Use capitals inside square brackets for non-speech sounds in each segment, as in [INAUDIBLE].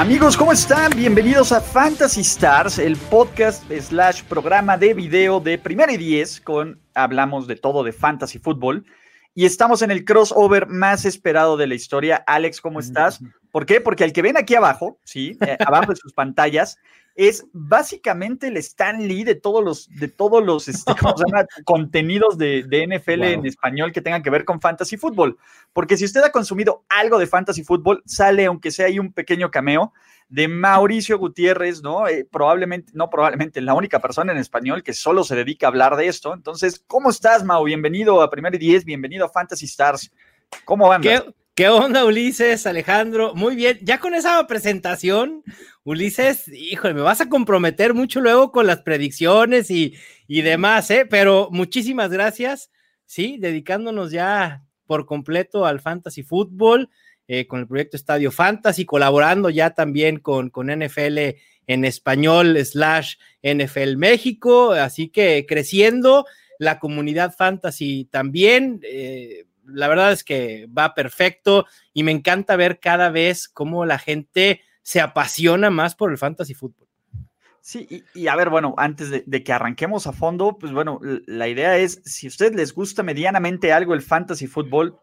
Amigos, ¿cómo están? Bienvenidos a Fantasy Stars, el podcast slash programa de video de Primera y Diez, con hablamos de todo de fantasy fútbol. Y estamos en el crossover más esperado de la historia. Alex, ¿cómo estás? ¿Por qué? Porque el que ven aquí abajo, sí, eh, abajo de sus pantallas, es básicamente el Stan Lee de todos los, de todos los este, [LAUGHS] contenidos de, NFL en español que tengan que ver con fantasy fútbol. Porque si usted ha consumido algo de fantasy fútbol, sale, aunque sea ahí un pequeño cameo, de Mauricio Gutiérrez, ¿no? Eh, probablemente, no probablemente, la única persona en español que solo se dedica a hablar de esto. Entonces, ¿cómo estás, Mau? Bienvenido a Primer y Diez, bienvenido a Fantasy Stars. ¿Cómo van? ¿Qué, onda, Ulises, Alejandro? Muy bien, ya con esa presentación, Ulises, híjole, me vas a comprometer mucho luego con las predicciones y, y demás, ¿eh? Pero muchísimas gracias, sí, dedicándonos ya por completo al fantasy fútbol. Eh, con el proyecto Estadio Fantasy, colaborando ya también con, con NFL en español slash NFL México, así que creciendo la comunidad fantasy también. Eh, la verdad es que va perfecto y me encanta ver cada vez cómo la gente se apasiona más por el fantasy fútbol. Sí, y, a ver, bueno, antes de, de, que arranquemos a fondo, pues bueno, la idea es, si a ustedes les gusta medianamente algo el fantasy fútbol,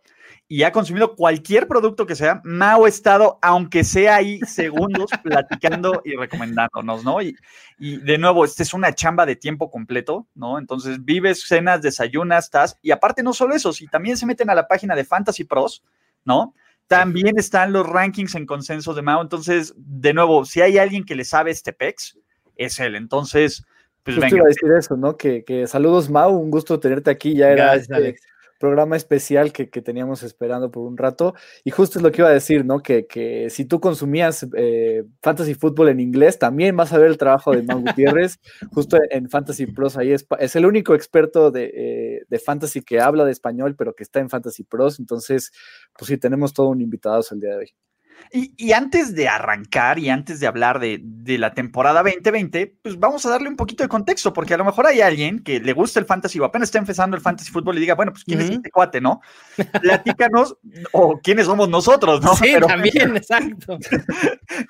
y ha consumido cualquier producto que sea, Mao ha estado, aunque sea ahí segundos, [LAUGHS] platicando y recomendándonos, ¿no? Y, y, de nuevo, esta es una chamba de tiempo completo, ¿no? Entonces vives, cenas, desayunas, estás, y aparte no solo eso, si también se meten a la página de Fantasy Pros, ¿no? También están los rankings en consenso de Mao. Entonces, de nuevo, si hay alguien que le sabe este PEX, es él. Entonces, pues venga. iba a decir eso, ¿no? Que, que, saludos, Mau, un gusto tenerte aquí. Ya era Gracias, este, Alex programa especial que, teníamos esperando por un rato. Y justo es lo que iba a decir, ¿no? Que, si tú consumías eh, Fantasy Football en inglés, también vas a ver el trabajo de Mau Gutiérrez, [LAUGHS] justo en Fantasy Pros. Ahí es, es el único experto de, eh, de, Fantasy que habla de español, pero que está en Fantasy Pros. Entonces, pues sí, tenemos todo un invitado el día de hoy. Y, antes de arrancar y antes de hablar de, la temporada 2020, pues vamos a darle un poquito de contexto, porque a lo mejor hay alguien que le gusta el fantasy o apenas está empezando el fantasy fútbol y diga, bueno, pues quién es este cuate, ¿no? Platícanos, o quiénes somos nosotros, ¿no? [LAUGHS] Sí, también, [LAUGHS] exacto.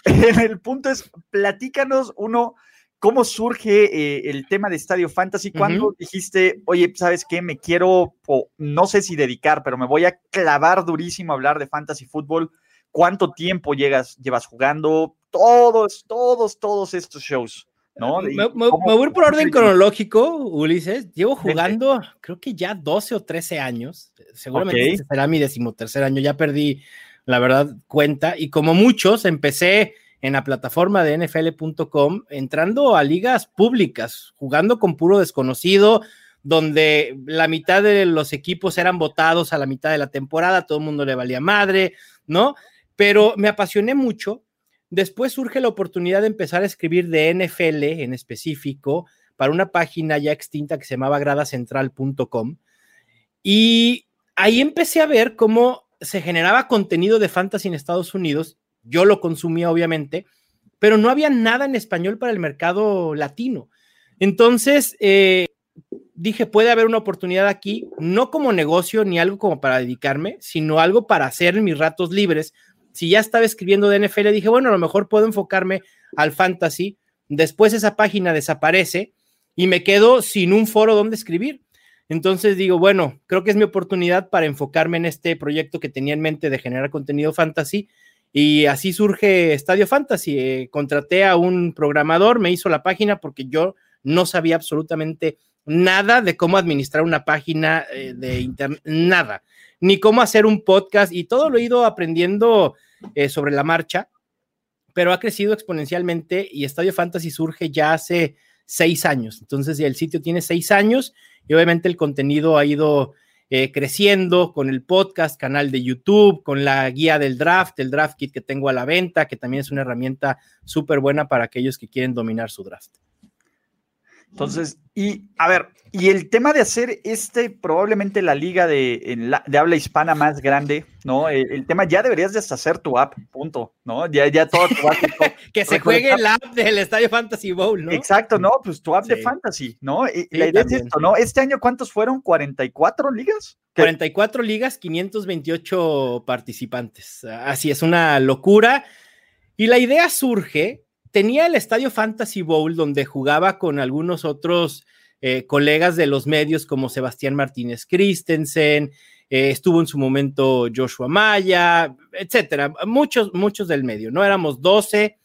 el punto es, platícanos uno. ¿Cómo surge eh, el tema de Estadio Fantasy? ¿Cuándo dijiste, oye, ¿sabes qué? Me quiero, o no sé si dedicar, pero me voy a clavar durísimo a hablar de Fantasy Fútbol? Cuánto tiempo llegas, llevas jugando, todos, todos, todos estos shows. ¿no? Me, voy por orden cronológico, Ulises. Llevo jugando, creo que ya 12 o 13 años. Seguramente este será mi decimotercer año. Ya perdí, la verdad, cuenta. Y como muchos, empecé en la plataforma de NFL.com, entrando a ligas públicas, jugando con puro desconocido, donde la mitad de los equipos eran votados a la mitad de la temporada, todo el mundo le valía madre, ¿no? Pero me apasioné mucho. Después surge la oportunidad de empezar a escribir de NFL en específico para una página ya extinta que se llamaba gradacentral.com. Y ahí empecé a ver cómo se generaba contenido de fantasy en Estados Unidos. Yo lo consumía, obviamente, pero no había nada en español para el mercado latino. Entonces, eh, dije, puede haber una oportunidad aquí, no como negocio ni algo como para dedicarme, sino algo para hacer mis ratos libres, si ya estaba escribiendo de NFL, dije, bueno, a lo mejor puedo enfocarme al fantasy. Después esa página desaparece y me quedo sin un foro donde escribir. Entonces digo, bueno, creo que es mi oportunidad para enfocarme en este proyecto que tenía en mente de generar contenido fantasy. Y así surge Estadio Fantasy. Eh, contraté a un programador, me hizo la página porque yo no sabía absolutamente nada de cómo administrar una página eh, de internet, nada, ni cómo hacer un podcast y todo lo he ido aprendiendo eh, sobre la marcha, pero ha crecido exponencialmente y Estadio Fantasy surge ya hace seis años. Entonces, el sitio tiene seis años y obviamente el contenido ha ido eh, creciendo con el podcast, canal de YouTube, con la guía del draft, el draft kit que tengo a la venta, que también es una herramienta súper buena para aquellos que quieren dominar su draft. Entonces, y a ver, y el tema de hacer este, probablemente la liga de, de habla hispana más grande, ¿no? El, tema ya deberías de hacer tu app, punto, ¿no? Ya, ya todo tu app. [LAUGHS] que se juegue el app del Estadio Fantasy Bowl, ¿no? Exacto, ¿no? Pues tu app de fantasy, ¿no? Y la idea es esto, ¿no? Este año, ¿cuántos fueron? ¿44 ligas? 44 ligas, 528 participantes. Así es, una locura. Y la idea surge tenía el Estadio Fantasy Bowl donde jugaba con algunos otros eh, colegas de los medios como Sebastián Martínez Christensen, eh, estuvo en su momento Joshua Maya, etcétera, muchos, muchos del medio, ¿no? Éramos 12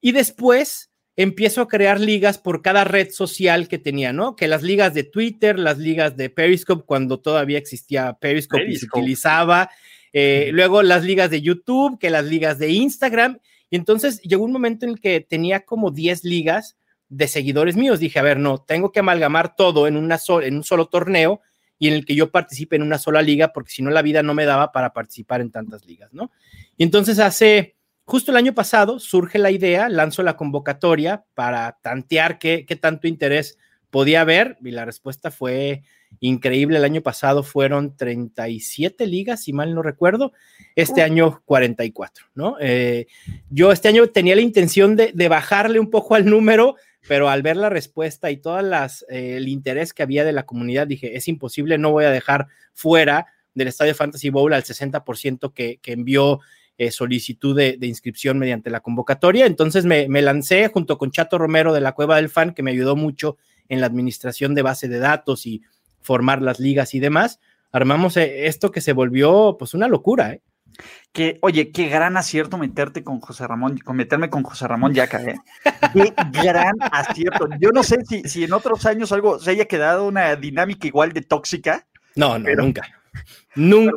y después empiezo a crear ligas por cada red social que tenía, ¿no? Que las ligas de Twitter, las ligas de Periscope, cuando todavía existía Periscope, y se utilizaba, eh, luego las ligas de YouTube, que las ligas de Instagram, y entonces llegó un momento en el que tenía como 10 ligas de seguidores míos. Dije, a ver, no, tengo que amalgamar todo en, una en un solo torneo y en el que yo participe en una sola liga, porque si no la vida no me daba para participar en tantas ligas, ¿no? Y entonces hace, justo el año pasado, surge la idea, lanzo la convocatoria para tantear qué, qué tanto interés podía haber y la respuesta fue increíble. El año pasado fueron 37 ligas, si mal no recuerdo. Este año 44, ¿no? Eh, yo este año tenía la intención de, bajarle un poco al número, pero al ver la respuesta y todo eh, el interés que había de la comunidad, dije, es imposible, no voy a dejar fuera del Estadio Fantasy Bowl al 60% que, que envió eh, solicitud de, inscripción mediante la convocatoria. Entonces me, me, lancé junto con Chato Romero de la Cueva del Fan, que me ayudó mucho en la administración de base de datos y formar las ligas y demás, armamos eh, esto que se volvió pues una locura, ¿eh? Que, oye, qué gran acierto meterte con José Ramón, con meterme con José Ramón Yaca, ¿eh? Qué gran acierto. Yo no sé si, si en otros años algo se haya quedado una dinámica igual de tóxica. No, no, nunca. Nunca.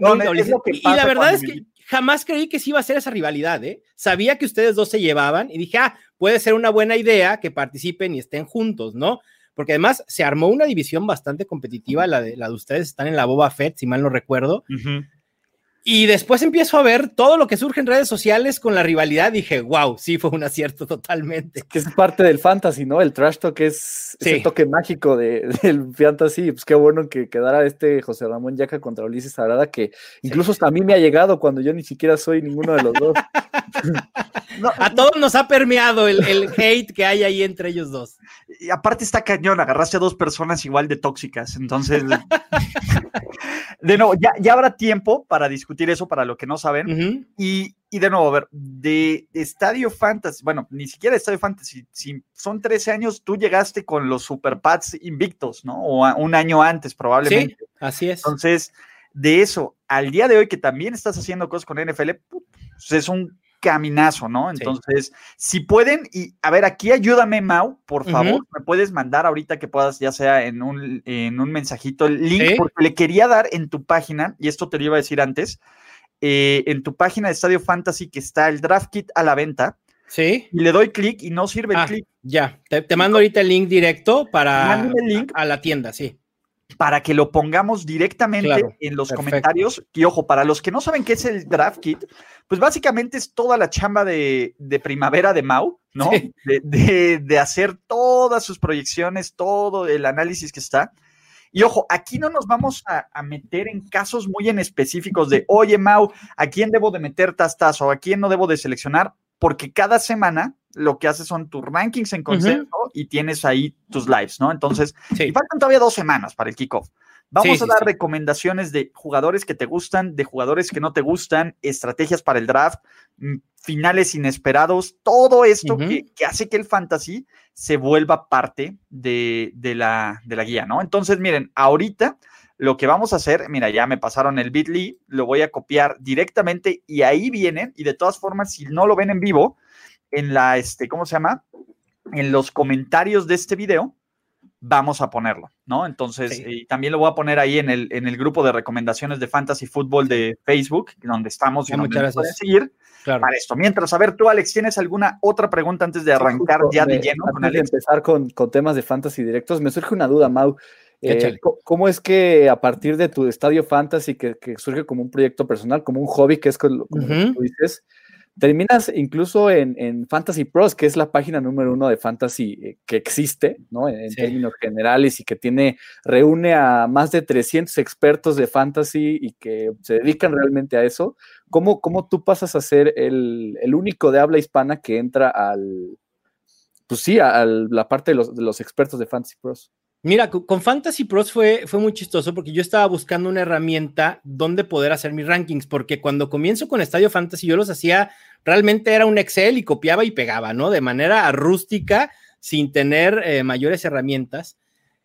y la verdad es que jamás creí que sí iba a ser esa rivalidad, ¿eh? Sabía que ustedes dos se llevaban y dije, ah, puede ser una buena idea que participen y estén juntos, ¿no? Porque además se armó una división bastante competitiva, la de, la de ustedes están en la Boba Fett, si mal no recuerdo. Y después empiezo a ver todo lo que surge en redes sociales con la rivalidad. Dije, wow, sí, fue un acierto totalmente. Que es parte del fantasy, ¿no? El trash talk es, el toque mágico de, [LAUGHS] del fantasy. Pues qué bueno que quedara este José Ramón Yaca contra Ulises Arada, que incluso hasta a mí me ha llegado cuando yo ni siquiera soy ninguno de los dos. [LAUGHS] [LAUGHS] a todos nos ha permeado el, el, hate que hay ahí entre ellos dos. Y aparte está cañón, agarraste a dos personas igual de tóxicas. Entonces, de nuevo, ya, ya habrá tiempo para discutir eso para lo que no saben. y, y, de nuevo, a ver, de, Estadio Fantasy, bueno, ni siquiera Estadio Fantasy, si son 13 años, tú llegaste con los Super Pats invictos, ¿no? O un año antes probablemente. Sí, así es. Entonces, de eso al día de hoy que también estás haciendo cosas con NFL, pues es un caminazo, ¿no? Entonces, si pueden, y a ver, aquí ayúdame, Mau, por favor, me puedes mandar ahorita que puedas, ya sea en un, en un mensajito, el link, porque le quería dar en tu página, y esto te lo iba a decir antes, eh, en tu página de Estadio Fantasy que está el draft kit a la venta. Sí. Y le doy clic y no sirve el ah, clic. Ya, te, mando ahorita el link directo para el link. a la tienda, sí para que lo pongamos directamente en los comentarios. Y ojo, para los que no saben qué es el draft kit, pues básicamente es toda la chamba de, primavera de Mau, ¿no? De, hacer todas sus proyecciones, todo el análisis que está. Y ojo, aquí no nos vamos a, a, meter en casos muy en específicos de, oye, Mau, ¿a quién debo de meter tastas o a quién no debo de seleccionar? Porque cada semana lo que haces son tus rankings en consenso y tienes ahí tus lives, ¿no? Entonces, y faltan todavía dos semanas para el kickoff. Vamos a dar recomendaciones de jugadores que te gustan, de jugadores que no te gustan, estrategias para el draft, mm, finales inesperados, todo esto que, hace que el fantasy se vuelva parte de, la, de la guía, ¿no? Entonces, miren, ahorita lo que vamos a hacer, mira, ya me pasaron el bit.ly, lo voy a copiar directamente y ahí vienen, y de todas formas, si no lo ven en vivo, en la, este, ¿cómo se llama? En los comentarios de este video, vamos a ponerlo, ¿no? Entonces, y también lo voy a poner ahí en el, en el grupo de recomendaciones de Fantasy Fútbol de Facebook, donde estamos y donde muchas gracias. seguir para esto. Mientras, a ver, tú, Alex, ¿tienes alguna otra pregunta antes de arrancar ya de lleno con Alex? de empezar con, con, temas de Fantasy directos, me surge una duda, Mau. Eh, ¿Cómo es que a partir de tu estadio fantasy, que, que, surge como un proyecto personal, como un hobby, que es como, tú dices, terminas incluso en, Fantasy Pros, que es la página número uno de Fantasy eh, que existe, ¿no? En, términos generales y que tiene, reúne a más de 300 expertos de Fantasy y que se dedican realmente a eso. ¿Cómo, cómo tú pasas a ser el, único de habla hispana que entra al, pues sí, a, la parte de los, de los expertos de Fantasy Pros? Mira, con Fantasy Pros fue, fue muy chistoso porque yo estaba buscando una herramienta donde poder hacer mis rankings, porque cuando comienzo con Estadio Fantasy yo los hacía, realmente era un Excel y copiaba y pegaba, ¿no? De manera rústica, sin tener eh, mayores herramientas.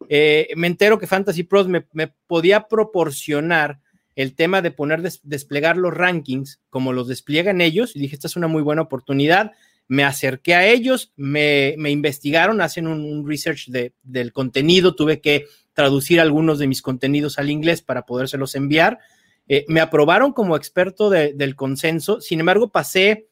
Eh, me entero que Fantasy Pros me, podía proporcionar el tema de poner, desplegar los rankings como los despliegan ellos, y dije, esta es una muy buena oportunidad me acerqué a ellos, me, investigaron, hacen un, research del contenido, tuve que traducir algunos de mis contenidos al inglés para podérselos enviar. Eh, me aprobaron como experto del consenso, sin embargo pasé,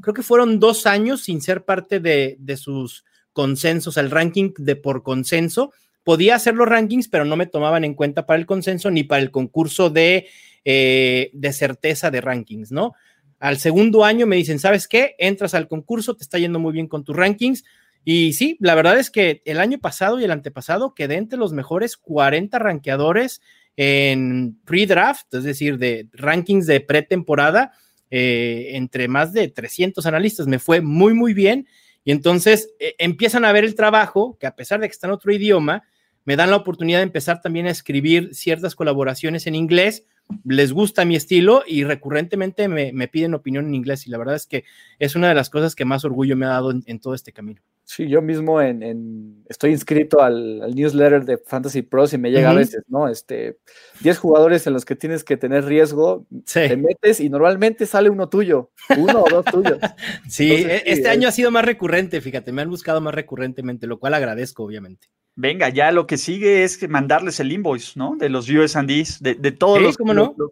creo que fueron dos años sin ser parte de, sus consensos, el ranking de por consenso. Podía hacer los rankings, pero no me tomaban en cuenta para el consenso ni para el concurso de, eh, de certeza de rankings, ¿no? Al segundo año me dicen, ¿sabes qué? Entras al concurso, te está yendo muy bien con tus rankings. Y sí, la verdad es que el año pasado y el antepasado quedé entre los mejores 40 rankeadores en pre-draft, es decir, de rankings de pretemporada, eh, entre más de 300 analistas. Me fue muy, muy bien. Y entonces eh, empiezan a ver el trabajo, que a pesar de que está en otro idioma, me dan la oportunidad de empezar también a escribir ciertas colaboraciones en inglés les gusta mi estilo y recurrentemente me, piden opinión en inglés y la verdad es que es una de las cosas que más orgullo me ha dado en, todo este camino. Sí, yo mismo en, estoy inscrito al, newsletter de Fantasy Pros y me llega a veces, ¿no? Este, 10 jugadores en los que tienes que tener riesgo, te metes y normalmente sale uno tuyo, uno o dos tuyos. [LAUGHS] sí, e, este año ha sido más recurrente, fíjate, me han buscado más recurrentemente, lo cual agradezco, obviamente. Venga, ya lo que sigue es mandarles el invoice, ¿no? De los USDs, de, de todos los,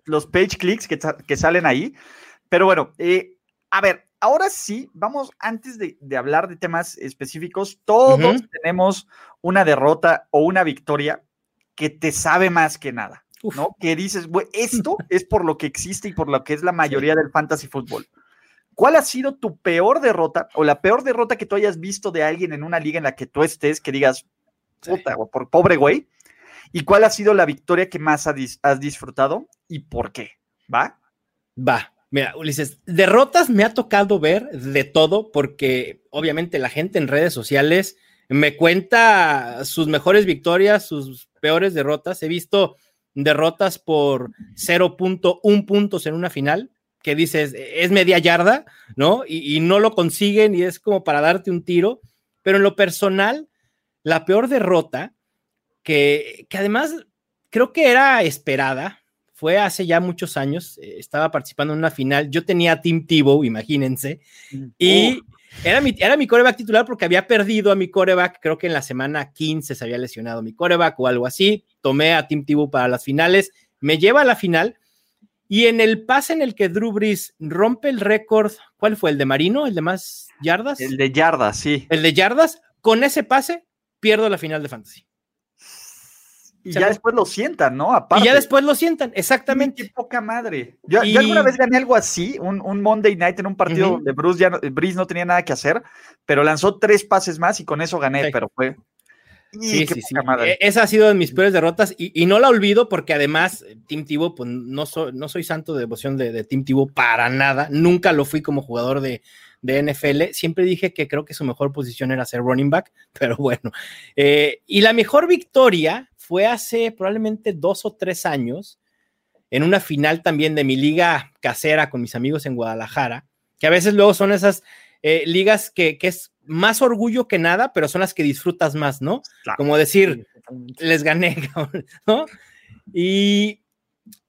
los, page clicks que, salen ahí. Pero bueno, eh, a ver, ahora sí, vamos, antes de, hablar de temas específicos, todos tenemos una derrota o una victoria que te sabe más que nada, ¿no? Que dices, güey, esto [LAUGHS] es por lo que existe y por lo que es la mayoría del fantasy fútbol. ¿Cuál ha sido tu peor derrota o la peor derrota que tú hayas visto de alguien en una liga en la que tú estés que digas, puta, por pobre güey. ¿Y cuál ha sido la victoria que más has disfrutado y por qué? ¿Va? Va. Mira, Ulises, derrotas me ha tocado ver de todo porque obviamente la gente en redes sociales me cuenta sus mejores victorias, sus peores derrotas. He visto derrotas por 0.1 puntos en una final, que dices, es media yarda, ¿no? Y, y, no lo consiguen y es como para darte un tiro. Pero en lo personal, la peor derrota, que, además creo que era esperada, fue hace ya muchos años, eh, estaba participando en una final, yo tenía a Tim Tebow, imagínense, mm, y era mi, era mi coreback titular porque había perdido a mi coreback, creo que en la semana 15 se había lesionado mi coreback o algo así, tomé a Tim Tebow para las finales, me lleva a la final, y en el pase en el que Drew Brees rompe el récord, ¿cuál fue? ¿El de Marino? ¿El de más yardas? El de yardas, sí. El de yardas, con ese pase pierdo la final de Fantasy. Y ya después lo sientan, ¿no? Y ya después lo sientan, exactamente. Qué poca madre. Yo, alguna vez gané algo así, un, Monday Night en un partido de Bruce, ya Breeze no tenía nada que hacer, pero lanzó tres pases más y con eso gané, pero fue. Sí, sí, sí. E, esa ha sido de mis peores derrotas y, no la olvido porque además eh, Tim Tebow, pues no, soy, no soy santo de devoción de, de Tim Tebow para nada, nunca lo fui como jugador de, de NFL. Siempre dije que creo que su mejor posición era ser running back, [LAUGHS] pero bueno. Eh, y la mejor victoria fue hace probablemente dos o tres años, en una final también de mi liga casera con mis amigos en Guadalajara, que a veces luego son esas eh, ligas que, es más orgullo que nada, pero son las que disfrutas más, ¿no? Como decir, les gané, [LAUGHS] ¿no? Y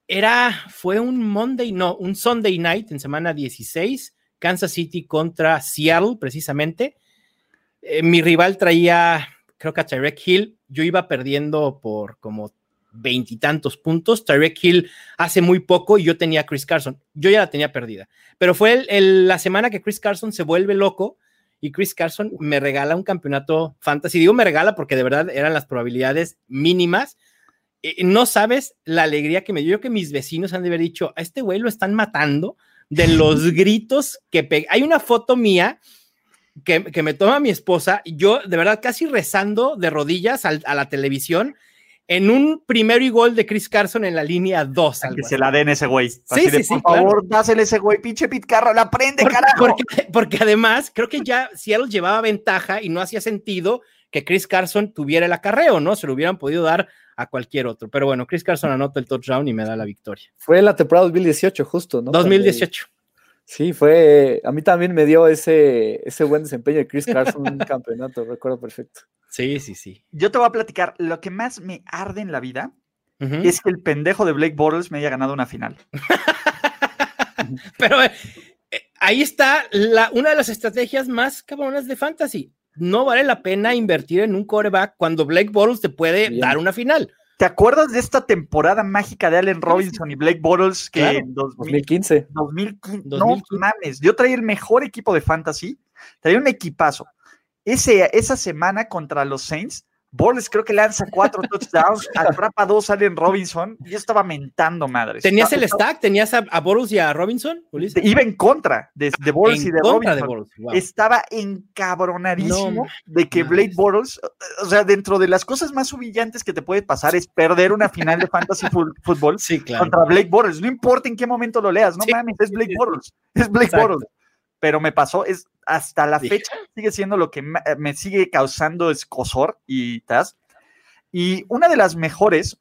era, fue un Monday, no, un Sunday night en semana 16, Kansas City contra Seattle, precisamente. Eh, mi rival traía, creo que a Tyrek Hill, yo iba perdiendo por como veintitantos puntos. Tyrek Hill hace muy poco y yo tenía a Chris Carson. Yo ya la tenía perdida. Pero fue la semana que Chris Carson se vuelve loco y Chris Carson me regala un campeonato fantasy. Digo me regala porque de verdad eran las probabilidades mínimas. no sabes la alegría que me dio que mis vecinos han de haber dicho, a este güey lo están matando de los [LAUGHS] gritos que pega. Hay una foto mía que, me toma mi esposa yo de verdad casi rezando de rodillas a la televisión en un primero y gol de Chris Carson en la línea 2. Que se la den ese güey. Sí, sí, sí, por favor, dásele ese güey, pinche Pete Carroll, aprende, carajo. Porque, además, creo que ya Seattle llevaba ventaja y no hacía sentido que Chris Carson tuviera el acarreo, ¿no? Se lo hubieran podido dar a cualquier otro. Pero bueno, Chris Carson anota el touchdown y me da la victoria. Fue la temporada 2018, justo, ¿no? 2018. Sí, fue. A mí también me dio ese, ese buen desempeño de Chris Carson en un campeonato, recuerdo perfecto. Sí, sí, sí. Yo te voy a platicar, lo que más me arde en la vida es que el pendejo de Blake Bortles me haya ganado una final. [LAUGHS] Pero eh, eh, ahí está la, una de las estrategias más cabronas de fantasy. No vale la pena invertir en un coreback cuando Blake Bortles te puede dar una final. ¿Te acuerdas de esta temporada mágica de Allen Robinson y Blake Bortles que en 2015. 2015? No mames, yo traía el mejor equipo de fantasy, traía un equipazo ese, esa semana contra los Saints, Borles creo que lanza cuatro [LAUGHS] touchdowns, atrapa dos Allen Robinson, y yo estaba mentando madres. ¿Tenías el stack? ¿Tenías a, a y a Robinson? Iba en contra de, de y de Robinson. Estaba encabronadísimo de que Blake Bortles, o sea, dentro de las cosas más humillantes que te puede pasar es perder una final de fantasy fútbol contra Blake Bortles. No importa en qué momento lo leas, no mames, es Blake [LAUGHS] Bortles, es Blake Bortles pero me pasó, es hasta la fecha sigue siendo lo que me sigue causando escosor y tas. Y una de las mejores,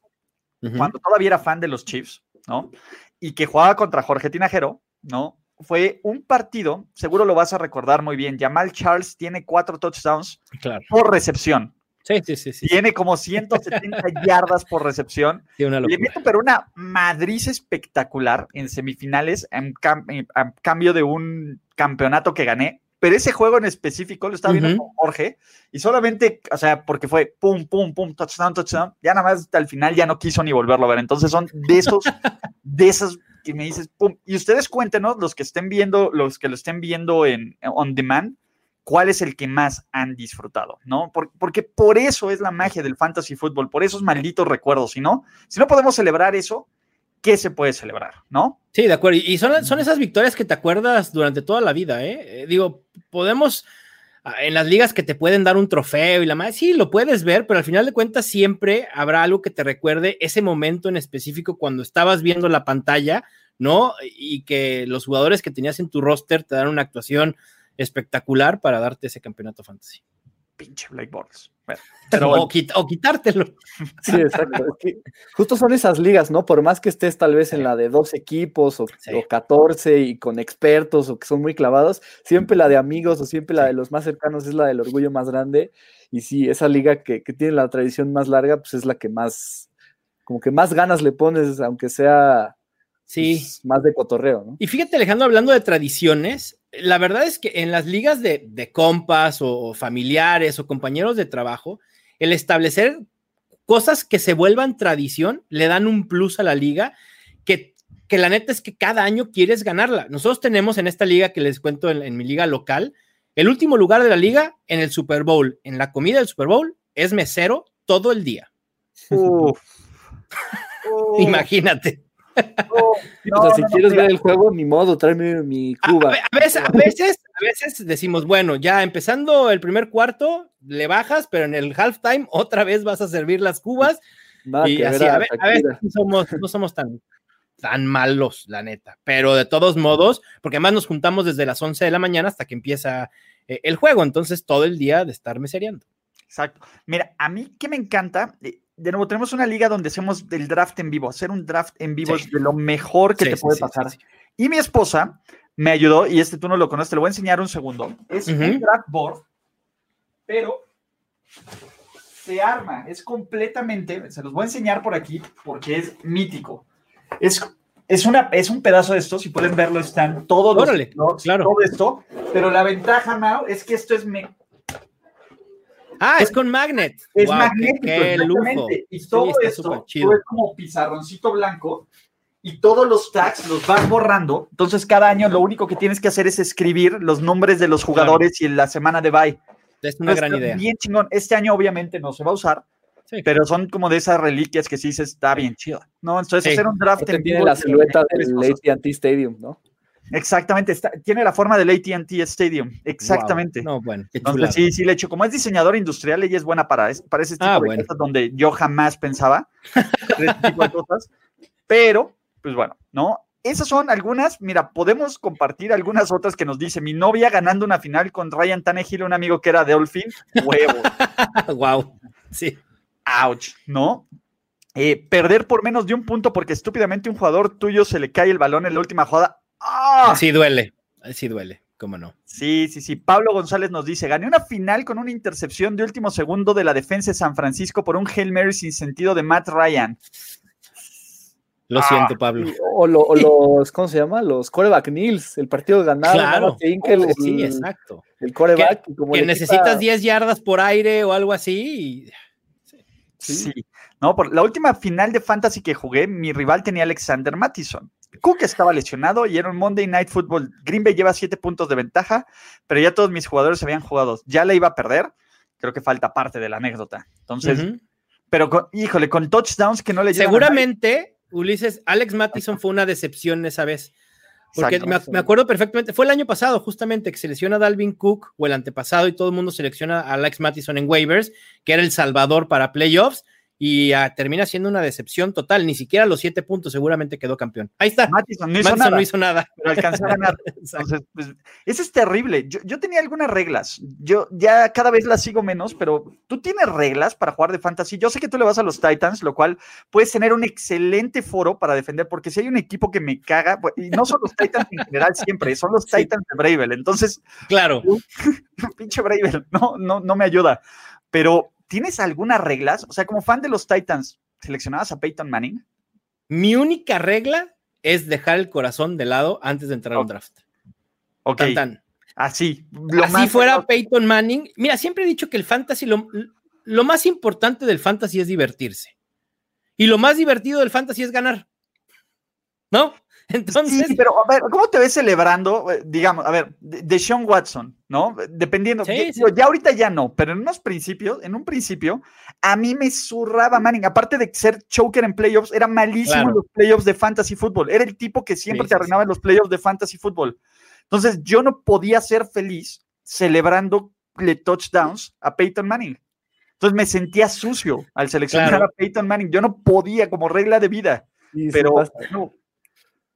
cuando todavía era fan de los Chiefs, ¿no? Y que jugaba contra Jorge Tinajero, ¿no? Fue un partido, seguro lo vas a recordar muy bien. Jamal Charles tiene cuatro touchdowns por recepción. Sí, sí, sí, Tiene como 170 [LAUGHS] yardas por recepción. Sí, una Le meto pero una madriz espectacular en semifinales en, cambio de un campeonato que gané. Pero ese juego en específico lo estaba viendo con Jorge y solamente, o sea, porque fue pum, pum, pum, touchdown, touchdown, ya nada más hasta el final ya no quiso ni volverlo a ver. Entonces son de esos, [LAUGHS] de esos que me dices, pum. Y ustedes cuéntenos, los que estén viendo, los que lo estén viendo en on demand, cuál es el que más han disfrutado, ¿no? porque por eso es la magia del fantasy fútbol, por esos malditos recuerdos, si no, si no podemos celebrar eso, ¿qué se puede celebrar, no? Sí, de acuerdo, y son, son esas victorias que te acuerdas durante toda la vida, ¿eh? eh digo, podemos ah, en las ligas que te pueden dar un trofeo y la más, sí, lo puedes ver, pero al final de cuentas siempre habrá algo que te recuerde ese momento en específico cuando estabas viendo la pantalla, ¿no? Y que los jugadores que tenías en tu roster te dan una actuación espectacular para darte ese campeonato fantasy. Pinche Blake Bortles. [LAUGHS] o, quitártelo. [LAUGHS] Sí, exacto. justo son esas ligas, ¿no? Por más que estés tal vez en la de dos equipos o, 14 y con expertos o que son muy clavados, siempre la de amigos o siempre la de los más cercanos es la del orgullo más grande. Y sí, esa liga que, que tiene la tradición más larga, pues es la que más, como que más ganas le pones, aunque sea Sí. Pues, más de cotorreo, ¿no? Y fíjate, Alejandro, hablando de tradiciones, la verdad es que en las ligas de, compas o, familiares o compañeros de trabajo, el establecer cosas que se vuelvan tradición le dan un plus a la liga que, que la neta es que cada año quieres ganarla. Nosotros tenemos en esta liga que les cuento en, mi liga local, el último lugar de la liga en el Super Bowl, en la comida del Super Bowl, es mesero todo el día. [LAUGHS] Imagínate. [LAUGHS] o sea, si quieres ver el juego, ni modo, tráeme mi cuba. A, veces, a, veces, decimos, bueno, ya empezando el primer cuarto, le bajas, pero en el halftime otra vez vas a servir las cubas. y así, a, veces somos, no somos tan, tan malos, la neta. Pero de todos modos, porque además nos juntamos desde las 11 de la mañana hasta que empieza eh, el juego, entonces todo el día de estar mesereando. Exacto. Mira, a mí que me encanta, de nuevo, tenemos una liga donde hacemos el draft en vivo. Hacer un draft en vivo es de lo mejor que te puede pasar. Y mi esposa me ayudó, y este tú no lo conoces, te lo voy a enseñar un segundo. Es un draft board, pero se arma, es completamente, se los voy a enseñar por aquí porque es mítico. Es, es, una, es un pedazo de esto, si pueden verlo, están todos los, claro. todo esto, pero la ventaja, Mao, es que esto es... Me... Ah, es, con magnet. Es magnético, qué, lujo. Y todo esto es como pizarroncito blanco y todos los tags los vas borrando. Entonces, cada año lo único que tienes que hacer es escribir los nombres de los jugadores y en la semana de bye. Es una gran idea. Bien chingón. Este año, obviamente, no se va a usar. Pero son como de esas reliquias que sí se está bien chido, ¿no? Entonces, hacer un draft en vivo. Tiene la silueta del AT&T Stadium, ¿no? Exactamente, está, tiene la forma del ATT Stadium, exactamente. No, bueno, Entonces, sí, sí, le hecho. Como es diseñador industrial, ella es buena para, para ese tipo ah, de cosas donde yo jamás pensaba este tipo de [LAUGHS] cosas. Pero, pues bueno, ¿no? Esas son algunas, mira, podemos compartir algunas otras que nos dice mi novia ganando una final con Ryan Tannehill, un amigo que era de Dolphin, huevo. [LAUGHS] wow, sí. Ouch, ¿no? Eh, perder por menos de un punto porque estúpidamente un jugador tuyo se le cae el balón en la última jugada. ¡Ah! Sí duele, sí duele, cómo no. Sí, sí, sí. Pablo González nos dice, gané una final con una intercepción de último segundo de la defensa de San Francisco por un Hail Mary sin sentido de Matt Ryan. Lo siento, Pablo. O, los, ¿cómo se llama? Los coreback Nils, el partido ganado. Claro, el, sí, exacto. El coreback. Que, necesitas 10 yardas por aire o algo así. Sí. No, por la última final de Fantasy que jugué, mi rival tenía Alexander Mattison. Cook estaba lesionado y era un Monday Night Football. Green Bay lleva 7 puntos de ventaja, pero ya todos mis jugadores habían jugado. Ya le iba a perder. Creo que falta parte de la anécdota. Entonces, pero híjole, con touchdowns que no le Seguramente Ulises, Alex Mattison fue una decepción esa vez. Porque me, acuerdo perfectamente, fue el año pasado justamente que selecciona a Dalvin Cook o el antepasado y todo el mundo selecciona a Alex Mattison en waivers, que era el salvador para playoffs y ah, termina siendo una decepción total. Ni siquiera los siete puntos seguramente quedó campeón. Ahí está. Mattison no hizo, nada, Pero alcanzó a ganar. [LAUGHS] Entonces, pues, eso es terrible. Yo, tenía algunas reglas. Yo ya cada vez las sigo menos, pero tú tienes reglas para jugar de fantasy. Yo sé que tú le vas a los Titans, lo cual puedes tener un excelente foro para defender, porque si hay un equipo que me caga, pues, y no son los Titans en general siempre, son los Titans de Bravel. Entonces, claro. [LAUGHS] pinche Bravel, no, no, no me ayuda. Pero ¿Tienes algunas reglas? O sea, como fan de los Titans, ¿seleccionabas a Peyton Manning? Mi única regla es dejar el corazón de lado antes de entrar a un draft. Ok. Así. Lo Así fuera Peyton Manning. Mira, siempre he dicho que el fantasy, lo, lo más importante del fantasy es divertirse. Y lo más divertido del fantasy es ganar. ¿No? [LAUGHS] Entonces. Sí, pero a ver, ¿cómo te ves celebrando? Eh, digamos, a ver, de, Sean Watson, ¿no? Dependiendo. Ya ahorita ya no, pero en unos principios, en un principio, a mí me zurraba Manning. Aparte de ser choker en playoffs, era malísimo en los playoffs de fantasy fútbol. Era el tipo que siempre te arruinaba en los playoffs de fantasy fútbol. Entonces, yo no podía ser feliz celebrando touchdowns a Peyton Manning. Entonces me sentía sucio al seleccionar a Peyton Manning. Yo no podía como regla de vida. pero no,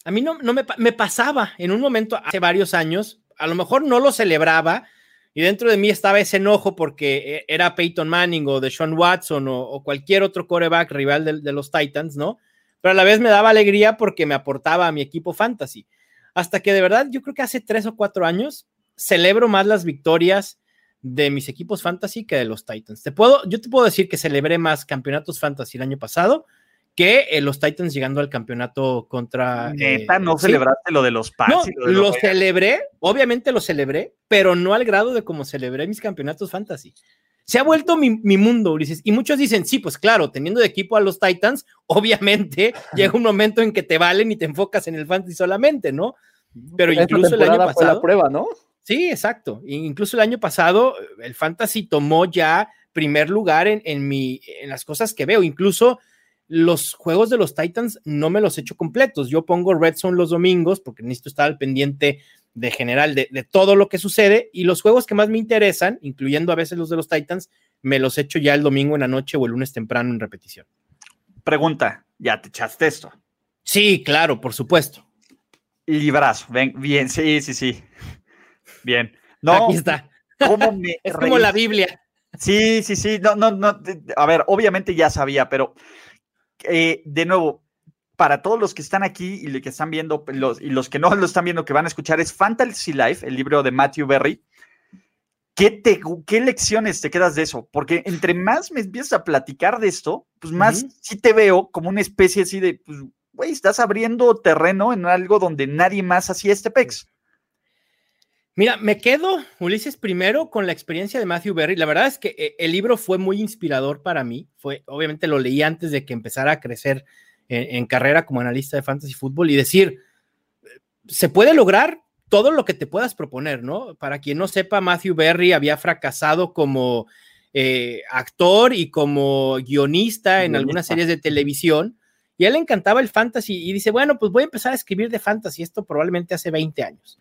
a mí no, no me, me, pasaba en un momento hace varios años, a lo mejor no lo celebraba y dentro de mí estaba ese enojo porque eh, era Peyton Manning o de Sean Watson o, cualquier otro coreback rival de, de, los Titans, ¿no? Pero a la vez me daba alegría porque me aportaba a mi equipo fantasy. Hasta que de verdad, yo creo que hace tres o cuatro años celebro más las victorias de mis equipos fantasy que de los Titans. Te puedo, yo te puedo decir que celebré más campeonatos fantasy el año pasado que eh, los Titans llegando al campeonato contra. Neta, no celebraste lo de los Pats. No, lo, celebré, obviamente lo celebré, pero no al grado de como celebré mis campeonatos fantasy. Se ha vuelto mi, mundo, Ulises. Y muchos dicen, sí, pues claro, teniendo de equipo a los Titans, [LAUGHS] obviamente llega un momento en que te valen y te enfocas en el fantasy solamente, ¿no? Pero incluso el año pasado. la prueba, ¿no? Sí, exacto. Incluso el año pasado, el fantasy tomó ya primer lugar en, en, mi, en las cosas que veo. Incluso los juegos de los Titans no me los echo completos. Yo pongo Red Zone los domingos porque necesito estar al pendiente de general de, todo lo que sucede y los juegos que más me interesan, incluyendo a veces los de los Titans, me los echo ya el domingo en la noche o el lunes temprano en repetición. Pregunta, ¿ya te echaste esto? Sí, claro, por supuesto. Librazo, ven, bien, sí, sí, sí. Bien. No, Aquí está. ¿cómo [LAUGHS] me es como la Biblia. Sí, sí, sí. No, no, no. A ver, obviamente ya sabía, pero eh, de nuevo, para todos los que están aquí y los que están viendo los, y los que no lo están viendo, que van a escuchar, es Fantasy Life, el libro de Matthew Berry. ¿Qué, te, ¿Qué lecciones te quedas de eso? Porque entre más me empiezas a platicar de esto, pues más sí te veo como una especie así de, pues, güey, estás abriendo terreno en algo donde nadie más hacía este PEX. Mira, me quedo, Ulises, primero con la experiencia de Matthew Berry. La verdad es que eh, el libro fue muy inspirador para mí. Fue, obviamente lo leí antes de que empezara a crecer en, carrera como analista de fantasy fútbol y decir, se puede lograr todo lo que te puedas proponer, ¿no? Para quien no sepa, Matthew Berry había fracasado como eh, actor y como guionista en algunas series de televisión y a él le encantaba el fantasy y dice, bueno, pues voy a empezar a escribir de fantasy, esto probablemente hace 20 años.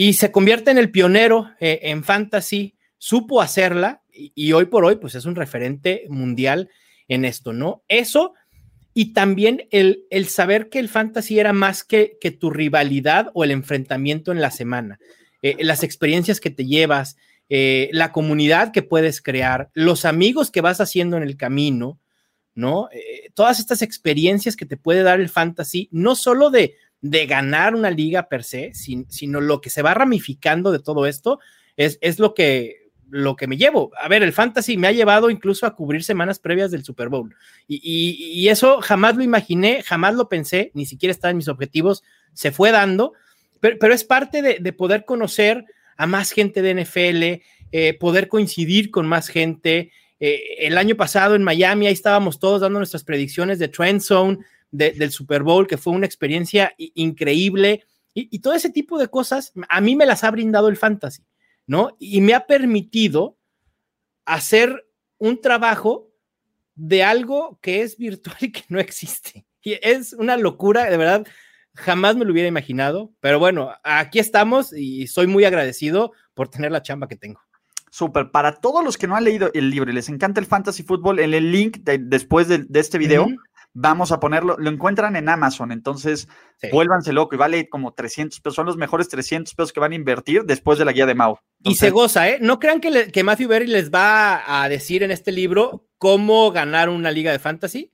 Y se convierte en el pionero eh, en fantasy, supo hacerla y, hoy por hoy pues es un referente mundial en esto, ¿no? Eso y también el, el saber que el fantasy era más que, que tu rivalidad o el enfrentamiento en la semana, eh, las experiencias que te llevas, eh, la comunidad que puedes crear, los amigos que vas haciendo en el camino, ¿no? Todas estas experiencias que te puede dar el fantasy, no solo de, de ganar una liga per se, sino lo que se va ramificando de todo esto, es, es lo, que, lo que me llevo. A ver, el fantasy me ha llevado incluso a cubrir semanas previas del Super Bowl. Y, eso jamás lo imaginé, jamás lo pensé, ni siquiera está en mis objetivos, se fue dando, pero, es parte de, poder conocer a más gente de NFL, eh, poder coincidir con más gente, eh, el año pasado en Miami, ahí estábamos todos dando nuestras predicciones de Trend Zone, del Super Bowl, que fue una experiencia increíble. Y, todo ese tipo de cosas, a mí me las ha brindado el fantasy, ¿no? Y me ha permitido hacer un trabajo de algo que es virtual y que no existe. Y es una locura, de verdad, jamás me lo hubiera imaginado, pero bueno, aquí estamos y soy muy agradecido por tener la chamba que tengo. Súper. Para todos los que no han leído el libro y les encanta el fantasy fútbol, en el link después de, este video, vamos a ponerlo. Lo encuentran en Amazon. Entonces, vuélvanse loco y vale como 300 pesos. Son los mejores 300 pesos que van a invertir después de la guía de Mao. y se goza, ¿eh? No crean que, que Matthew Berry les va a decir en este libro cómo ganar una liga de fantasy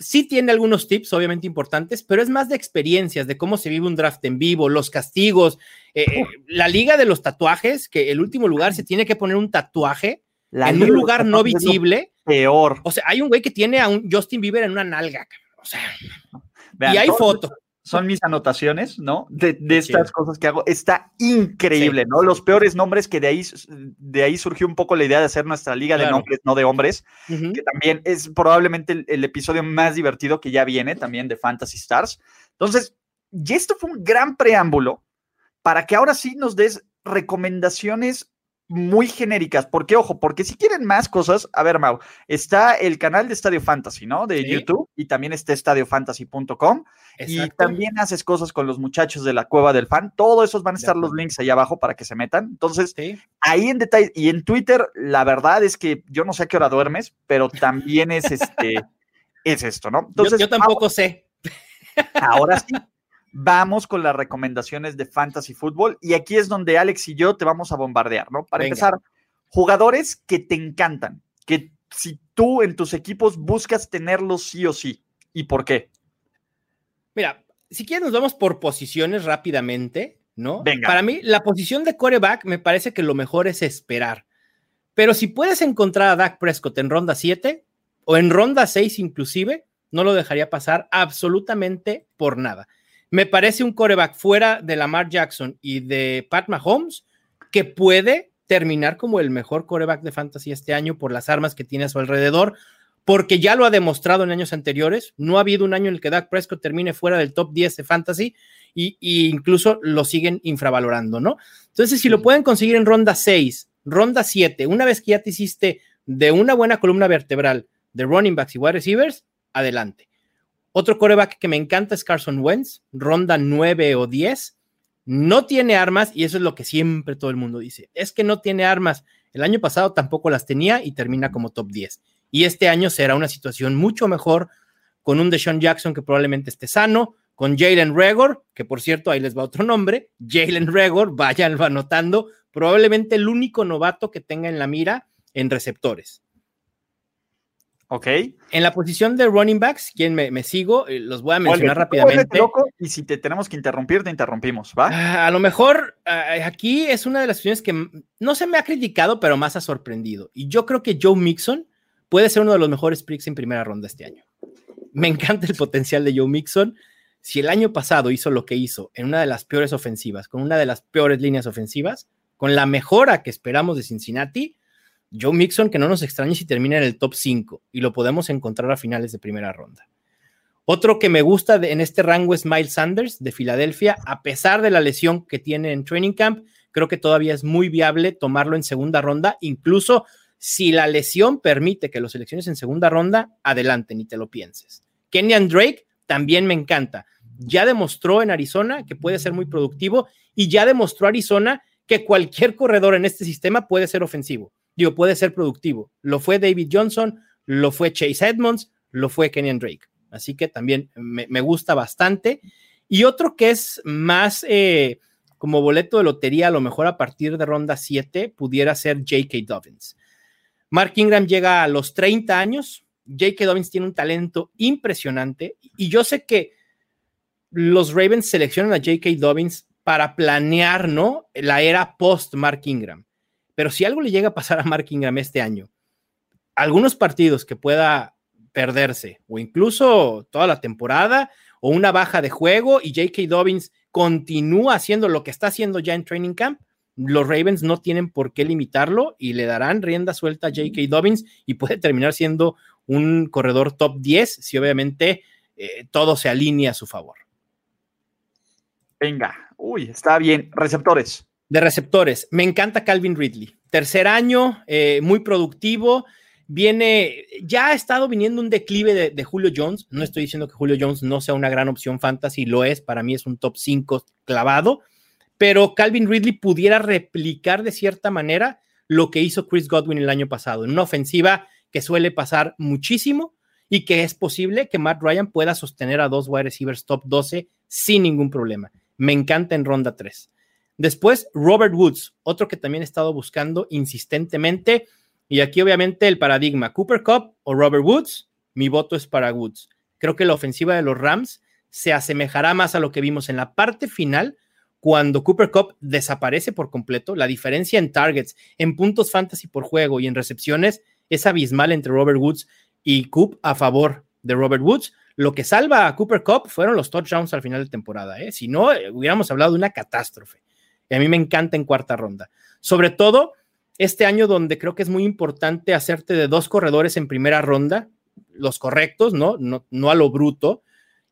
sí tiene algunos tips, obviamente importantes, pero es más de experiencias, de cómo se vive un draft en vivo, los castigos, eh, eh, la liga de los tatuajes, que el último lugar se tiene que poner un tatuaje en un lugar no visible. Peor. O sea, hay un güey que tiene a un Justin Bieber en una nalga. O sea, y hay foto son mis anotaciones, ¿no? De, estas cosas que hago. Está increíble, ¿no? Los peores nombres que de ahí, de ahí surgió un poco la idea de hacer nuestra liga de nombres, no de hombres, que también es probablemente el, episodio más divertido que ya viene también de Fantasy Stars. Entonces, y esto fue un gran preámbulo para que ahora sí nos des recomendaciones muy genéricas. ¿Por qué? Ojo, porque si quieren más cosas, a ver, Mau, está el canal de Estadio Fantasy, ¿no? De YouTube y también está estadiofantasy.com. Y también haces cosas con los muchachos de la Cueva del Fan. Todos esos van a estar los links ahí abajo para que se metan. Entonces, ahí en detalle, y en Twitter, la verdad es que yo no sé a qué hora duermes, pero también es este, [LAUGHS] es esto, ¿no? Entonces, yo, tampoco sé. Ahora sí, vamos con las recomendaciones de Fantasy Football y aquí es donde Alex y yo te vamos a bombardear, ¿no? Para empezar, jugadores que te encantan, que si tú en tus equipos buscas tenerlos sí o sí. ¿Y por qué? Mira, si quieres nos vamos por posiciones rápidamente, ¿no? Venga. Para mí, la posición de coreback me parece que lo mejor es esperar. Pero si puedes encontrar a Dak Prescott en ronda 7 o en ronda 6 inclusive, no lo dejaría pasar absolutamente por nada me parece un coreback fuera de Lamar Jackson y de Pat Mahomes que puede terminar como el mejor coreback de fantasy este año por las armas que tiene a su alrededor, porque ya lo ha demostrado en años anteriores. No ha habido un año en el que Dak Prescott termine fuera del top 10 de fantasy y, incluso lo siguen infravalorando, ¿no? Entonces, si lo pueden conseguir en ronda 6, ronda 7, una vez que ya te hiciste de una buena columna vertebral de running backs y wide receivers, adelante. Otro coreback que me encanta es Carson Wentz, ronda 9 o 10. No tiene armas y eso es lo que siempre todo el mundo dice. Es que no tiene armas. El año pasado tampoco las tenía y termina como top 10. Y este año será una situación mucho mejor con un Deshaun Jackson que probablemente esté sano, con Jalen Regor, que por cierto ahí les va otro nombre, Jalen Regor, vayan anotando, probablemente el único novato que tenga en la mira en receptores. Ok. En la posición de running backs, quien me, sigo, eh, los voy a mencionar rápidamente. y si te tenemos que interrumpir, te interrumpimos, ¿va? Ah, a lo mejor ah, aquí es una de las opciones que no se me ha criticado, pero más ha sorprendido. Y yo creo que Joe Mixon puede ser uno de los mejores picks en primera ronda este año. Me encanta el potencial de Joe Mixon. Si el año pasado hizo lo que hizo en una de las peores ofensivas, con una de las peores líneas ofensivas, con la mejora que esperamos de Cincinnati, Joe Mixon, que no nos extrañe si termina en el top 5 y lo podemos encontrar a finales de primera ronda. Otro que me gusta en este rango es Miles Sanders de Filadelfia, a pesar de la lesión que tiene en Training Camp, creo que todavía es muy viable tomarlo en segunda ronda, incluso si la lesión permite que lo selecciones en segunda ronda, adelante, ni te lo pienses. Kenyan Drake también me encanta. Ya demostró en Arizona que puede ser muy productivo y ya demostró Arizona que cualquier corredor en este sistema puede ser ofensivo digo, puede ser productivo. Lo fue David Johnson, lo fue Chase Edmonds, lo fue Kenyan Drake. Así que también me, gusta bastante. Y otro que es más eh, como boleto de lotería, a lo mejor a partir de ronda 7, pudiera ser J.K. Dobbins. Mark Ingram llega a los 30 años. J.K. Dobbins tiene un talento impresionante. Y yo sé que los Ravens seleccionan a J.K. Dobbins para planear, ¿no? La era post Mark Ingram. Pero si algo le llega a pasar a Mark Ingram este año, algunos partidos que pueda perderse o incluso toda la temporada o una baja de juego y J.K. Dobbins continúa haciendo lo que está haciendo ya en Training Camp, los Ravens no tienen por qué limitarlo y le darán rienda suelta a J.K. Dobbins y puede terminar siendo un corredor top 10 si obviamente eh, todo se alinea a su favor. Venga, uy, está bien. Receptores de receptores. Me encanta Calvin Ridley. Tercer año, eh, muy productivo. Viene, ya ha estado viniendo un declive de, Julio Jones. No estoy diciendo que Julio Jones no sea una gran opción fantasy, lo es. Para mí es un top 5 clavado. Pero Calvin Ridley pudiera replicar de cierta manera lo que hizo Chris Godwin el año pasado, en una ofensiva que suele pasar muchísimo y que es posible que Matt Ryan pueda sostener a dos wide receivers top 12 sin ningún problema. Me encanta en ronda 3. Después, Robert Woods, otro que también he estado buscando insistentemente. Y aquí, obviamente, el paradigma: Cooper Cup o Robert Woods. Mi voto es para Woods. Creo que la ofensiva de los Rams se asemejará más a lo que vimos en la parte final cuando Cooper Cup desaparece por completo. La diferencia en targets, en puntos fantasy por juego y en recepciones es abismal entre Robert Woods y Coop a favor de Robert Woods. Lo que salva a Cooper Cup fueron los touchdowns al final de temporada. ¿eh? Si no, eh, hubiéramos hablado de una catástrofe. Y a mí me encanta en cuarta ronda. Sobre todo este año donde creo que es muy importante hacerte de dos corredores en primera ronda, los correctos, ¿no? No, a lo bruto,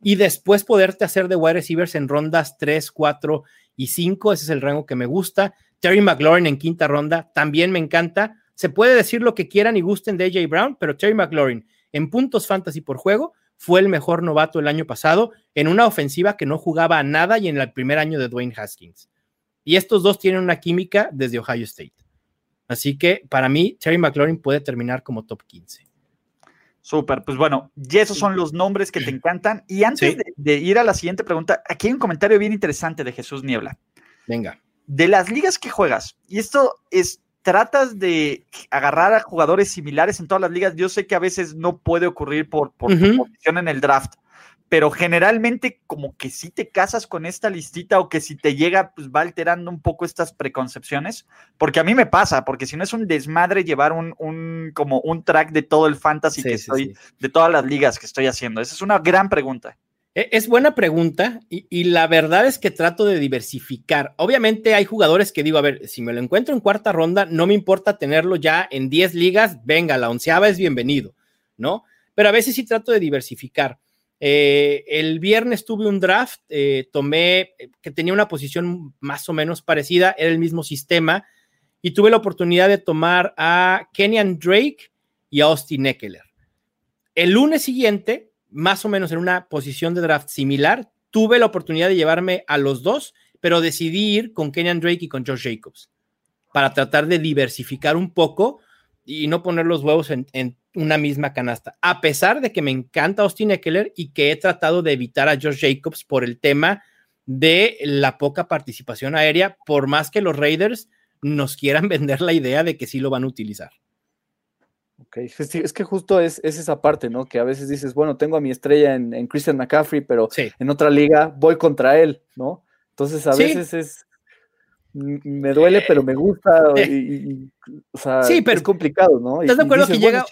y después poderte hacer de wide receivers en rondas 3, 4 y 5. Ese es el rango que me gusta. Terry McLaurin en quinta ronda también me encanta. Se puede decir lo que quieran y gusten de AJ Brown, pero Terry McLaurin en puntos fantasy por juego fue el mejor novato el año pasado en una ofensiva que no jugaba a nada y en el primer año de Dwayne Haskins. Y estos dos tienen una química desde Ohio State. Así que para mí, Terry McLaurin puede terminar como top 15. Súper, pues bueno, y esos son los nombres que te encantan. Y antes de, ir a la siguiente pregunta, aquí hay un comentario bien interesante de Jesús Niebla. Venga. De las ligas que juegas, y esto es, tratas de agarrar a jugadores similares en todas las ligas. Yo sé que a veces no puede ocurrir por, por posición en el draft, pero generalmente como que si te casas con esta listita o que si te llega, pues va alterando un poco estas preconcepciones, porque a mí me pasa, porque si no es un desmadre llevar un, un como un track de todo el fantasy que estoy, de todas las ligas que estoy haciendo. Esa es una gran pregunta. E, es buena pregunta y, y, la verdad es que trato de diversificar. Obviamente hay jugadores que digo, a ver, si me lo encuentro en cuarta ronda, no me importa tenerlo ya en 10 ligas, venga, la onceava es bienvenido, ¿no? Pero a veces sí trato de diversificar. Eh, el viernes tuve un draft, eh, tomé, eh, que tenía una posición más o menos parecida, era el mismo sistema, y tuve la oportunidad de tomar a Kenyan Drake y a Austin Eckler. El lunes siguiente, más o menos en una posición de draft similar, tuve la oportunidad de llevarme a los dos, pero decidí ir con Kenyan Drake y con Josh Jacobs para tratar de diversificar un poco y no poner los huevos en, una misma canasta, a pesar de que me encanta Austin Eckler y que he tratado de evitar a George Jacobs por el tema de la poca participación aérea, por más que los Raiders nos quieran [LAUGHS] vender la idea de que sí lo van a utilizar. Ok, es que justo es, esa parte, ¿no? Que a veces dices, bueno, tengo a mi estrella en, Christian McCaffrey, pero en otra liga voy contra él, ¿no? Entonces a veces es, me duele, pero me gusta, y, o sea, sí, pero es complicado, ¿no? ¿Estás de acuerdo que llega...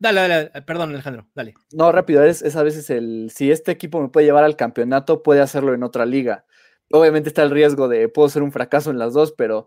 Dale, dale, perdón, Alejandro, dale. No, rápido, es, es, a veces el, si este equipo me puede llevar al campeonato, puede hacerlo en otra liga. Obviamente está el riesgo de, puedo ser un fracaso en las dos, pero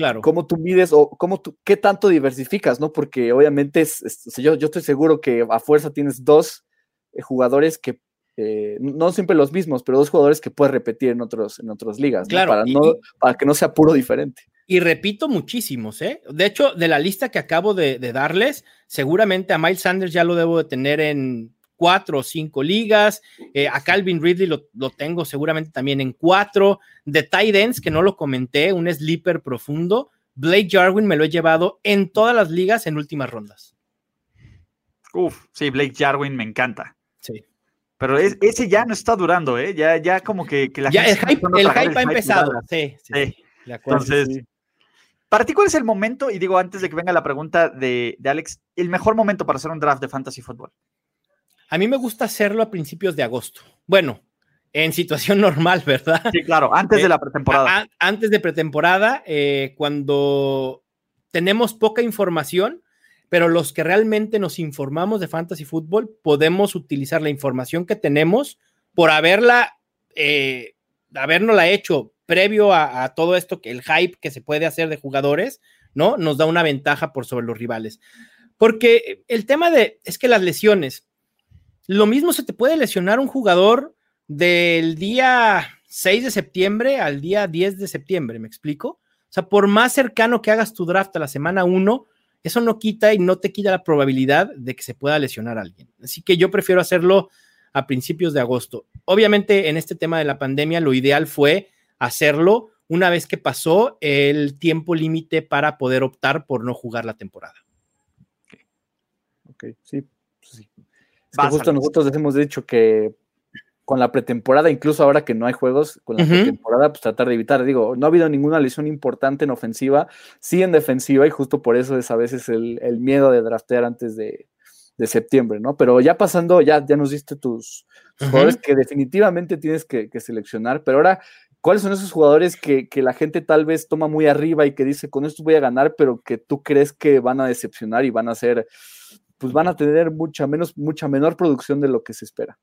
Claro. ¿Cómo tú mides o cómo tú, qué tanto diversificas, no? Porque obviamente es, yo, yo, estoy seguro que a fuerza tienes dos eh, jugadores que, eh, no siempre los mismos, pero dos jugadores que puedes repetir en, otros, en otras ligas, claro, para, no, para que no sea puro diferente. Y repito muchísimos, ¿eh? De hecho, de la lista que acabo de, de darles, seguramente a Miles Sanders ya lo debo de tener en cuatro o cinco ligas. Eh, a Calvin Ridley lo, tengo seguramente también en cuatro. De tight ends, que no lo comenté, un sleeper profundo. Blake Jarwin me lo he llevado en todas las ligas en últimas rondas. Uf, sí, Blake Jarwin me encanta. Sí. Pero ese ya no está durando, ¿eh? Ya, ya como que, la ya, gente. El hype, el hype ha empezado. Sí, sí, Entonces, para ti, ¿cuál es el momento? Y digo, antes de que venga la pregunta de, de Alex, el mejor momento para hacer un draft de fantasy fútbol. A mí me gusta hacerlo a principios de agosto. Bueno, en situación [LAUGHS] normal, ¿verdad? Sí, claro, antes de la pretemporada. antes de pretemporada, eh, cuando tenemos poca información, pero los que realmente nos informamos de fantasy fútbol podemos utilizar la información que tenemos por haberla, eh, habernosla hecho previo a, todo esto, que el hype que se puede hacer de jugadores, ¿no? Nos da una ventaja por sobre los rivales. Porque el tema de, es que las lesiones, lo mismo se te puede lesionar un jugador del día 6 de septiembre al día 10 de septiembre, ¿me explico? O sea, por más cercano que hagas tu draft a la semana 1, eso no quita y no te quita la probabilidad de que se pueda lesionar a alguien. Así que yo prefiero hacerlo a principios de agosto. Obviamente, en este tema de la pandemia, lo ideal fue hacerlo una vez que pasó el tiempo límite para poder optar por no jugar la temporada. Ok, sí, sí justo nosotros hemos dicho que con la pretemporada, incluso ahora que no hay juegos, con la pretemporada, pues tratar de evitar. Digo, no ha habido ninguna lesión importante en ofensiva, sí en defensiva, y justo por eso es a veces el, miedo de draftear antes de, septiembre, ¿no? Pero ya pasando, ya, ya nos diste tus, jugadores que definitivamente tienes que, seleccionar, pero ahora, ¿cuáles son esos jugadores que, que, la gente tal vez toma muy arriba y que dice, con esto voy a ganar, pero que tú crees que van a decepcionar y van a ser pues van a tener mucha menos, mucha menor producción de lo que se espera.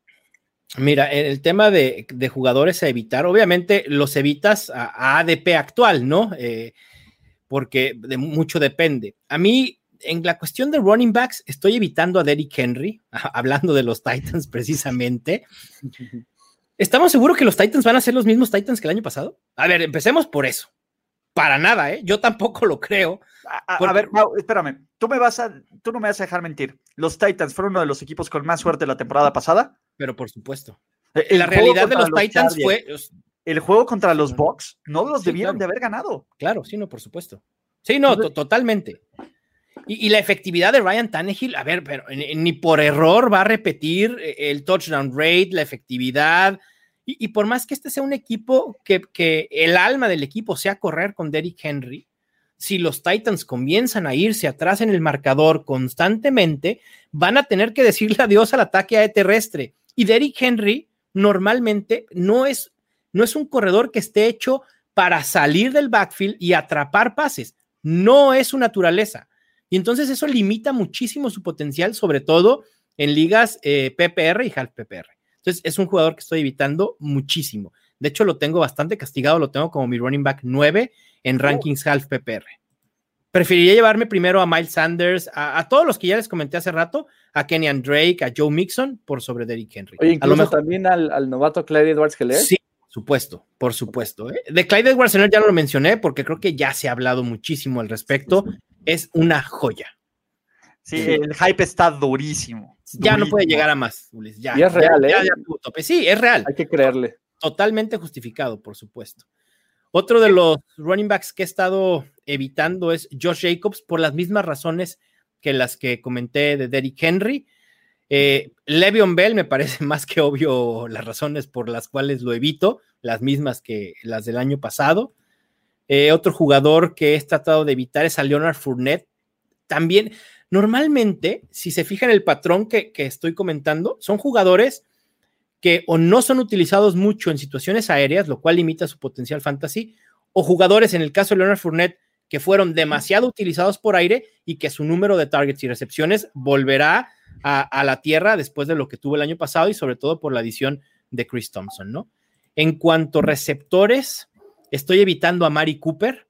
Mira, el tema de, jugadores a evitar, obviamente los evitas a, ADP actual, ¿no? Eh, porque de mucho depende. A mí, en la cuestión de running backs, estoy evitando a Derrick Henry, [LAUGHS] hablando de los Titans precisamente. [LAUGHS] ¿Estamos seguros que los Titans van a ser los mismos Titans que el año pasado? A ver, empecemos por eso. Para nada, ¿eh? Yo tampoco lo creo. A, ver, espérame. Tú, me vas a, tú no me vas a dejar mentir. Los Titans fueron uno de los equipos con más suerte la temporada pasada. Pero por supuesto. Eh, la realidad de los, Titans fue. El juego contra los Bucks no los debieron de haber ganado. Claro, sí, no, por supuesto. Sí, no, totalmente. Y, la efectividad de Ryan Tannehill, a ver, pero ni por error va a repetir eh, el touchdown rate, la efectividad, y, por más que este sea un equipo que, que, el alma del equipo sea correr con Derrick Henry, si los Titans comienzan a irse atrás en el marcador constantemente, van a tener que decirle adiós al ataque terrestre. Y Derrick Henry normalmente no es, no es un corredor que esté hecho para salir del backfield y atrapar pases. No es su naturaleza. Y entonces eso limita muchísimo su potencial, sobre todo en ligas eh, PPR y half PPR. Entonces, es un jugador que estoy evitando muchísimo. De hecho, lo tengo bastante castigado, lo tengo como mi running back 9 en oh. rankings half PPR. Preferiría llevarme primero a Miles Sanders, a, todos los que ya les comenté hace rato, a Kenyan Drake, a Joe Mixon, por sobre Derrick Henry. Oye, incluso a lo mejor, también al, novato Clyde Edwards Heller. Sí, supuesto, por supuesto. ¿eh? De Clyde Edwards Heller ya lo mencioné porque creo que ya se ha hablado muchísimo al respecto. Es una joya. Sí, el hype está durísimo. Ya no puede llegar a más, Ulises. Ya, y es real, ¿eh? Sí, es real. Hay que creerle. Totalmente justificado, por supuesto. Otro de los running backs que he estado evitando es Josh Jacobs por las mismas razones que las que comenté de Derrick Henry. Eh, Le'Veon Bell me parece más que obvio las razones por las cuales lo evito, las mismas que las del año pasado. Eh, otro jugador que he tratado de evitar es a Leonard Fournette. También Normalmente, si se fijan el patrón que, que estoy comentando, son jugadores que o no son utilizados mucho en situaciones aéreas, lo cual limita su potencial fantasy, o jugadores, en el caso de Leonard Fournette, que fueron demasiado utilizados por aire y que su número de targets y recepciones volverá a, la tierra después de lo que tuvo el año pasado y sobre todo por la adición de Chris Thompson, ¿no? En cuanto a receptores, estoy evitando a Mari Cooper.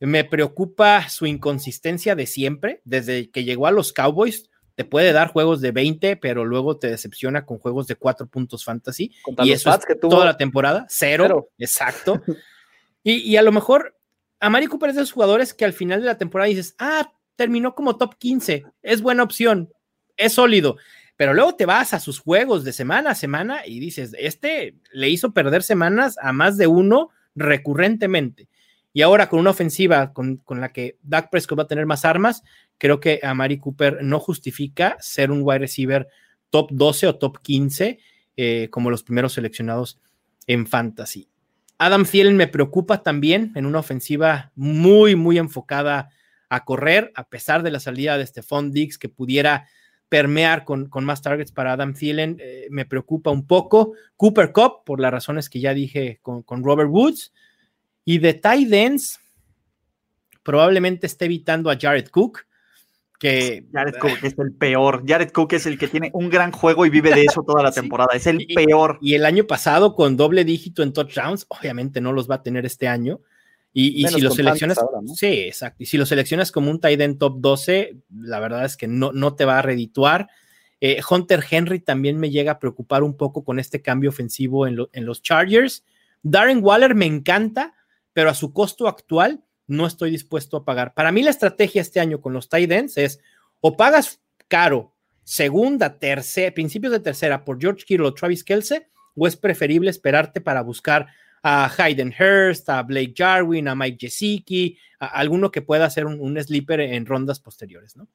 Me preocupa su inconsistencia de siempre. Desde que llegó a los Cowboys, te puede dar juegos de 20, pero luego te decepciona con juegos de 4 puntos fantasy. y eso es toda la temporada, cero, exacto. [LAUGHS] y, a lo mejor a Mari Cooper es de esos jugadores que al final de la temporada dices, ah, terminó como top 15, es buena opción, es sólido. Pero luego te vas a sus juegos de semana a semana y dices, este le hizo perder semanas a más de uno recurrentemente. Y ahora con una ofensiva con, la que Dak Prescott va a tener más armas, creo que a Mari Cooper no justifica ser un wide receiver top 12 o top 15 eh, como los primeros seleccionados en fantasy. Adam Thielen me preocupa también en una ofensiva muy, muy enfocada a correr, a pesar de la salida de Stephon Diggs que pudiera permear con, más targets para Adam Thielen, eh, me preocupa un poco. Cooper Cup, por las razones que ya dije con, Robert Woods. Y de tight ends, probablemente esté evitando a Jared Cook, que... Jared Cook es el peor. Jared Cook es el que tiene un gran juego y vive de eso toda la [LAUGHS] temporada. Es el peor. Y el año pasado, con doble dígito en touchdowns, obviamente no los va a tener este año. Y, si lo seleccionas, sí, exacto. Y si lo seleccionas como un tight end top 12, la verdad es que no, no te va a redituar. Eh, Hunter Henry también me llega a preocupar un poco con este cambio ofensivo en, en, los Chargers. Darren Waller me encanta, pero a su costo actual no estoy dispuesto a pagar. Para mí la estrategia este año con los tight ends es o pagas caro, segunda, tercera, principios de tercera por George Kittle o Travis Kelce, o es preferible esperarte para buscar a Hayden Hurst, a Blake Jarwin, a Mike Gesicki, a alguno que pueda hacer un, sleeper en rondas posteriores, ¿no?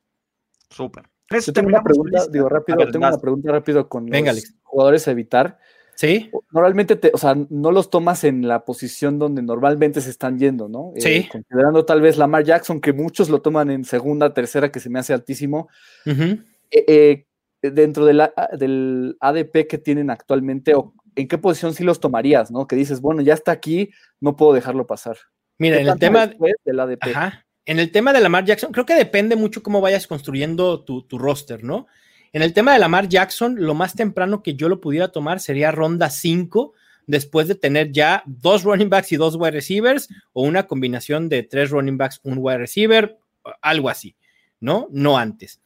Súper. tengo una pregunta, digo rápido, tengo una pregunta rápido con los jugadores a evitar. Sí. Normalmente, te, o sea, no los tomas en la posición donde normalmente se están yendo, ¿no? Sí. Eh, considerando tal vez Lamar Jackson, que muchos lo toman en segunda, tercera, que se me hace altísimo. Eh, eh, dentro del ADP que tienen actualmente, o ¿en qué posición sí los tomarías, no? Que dices, bueno, ya está aquí, no puedo dejarlo pasar. Mira, en el tema del ADP. En el tema de Lamar Jackson, creo que depende mucho cómo vayas construyendo tu, roster, ¿no? En el tema de Lamar Jackson, lo más temprano que yo lo pudiera tomar sería ronda 5, después de tener ya dos running backs y dos wide receivers, o una combinación de tres running backs, un wide receiver, algo así, ¿no? No antes.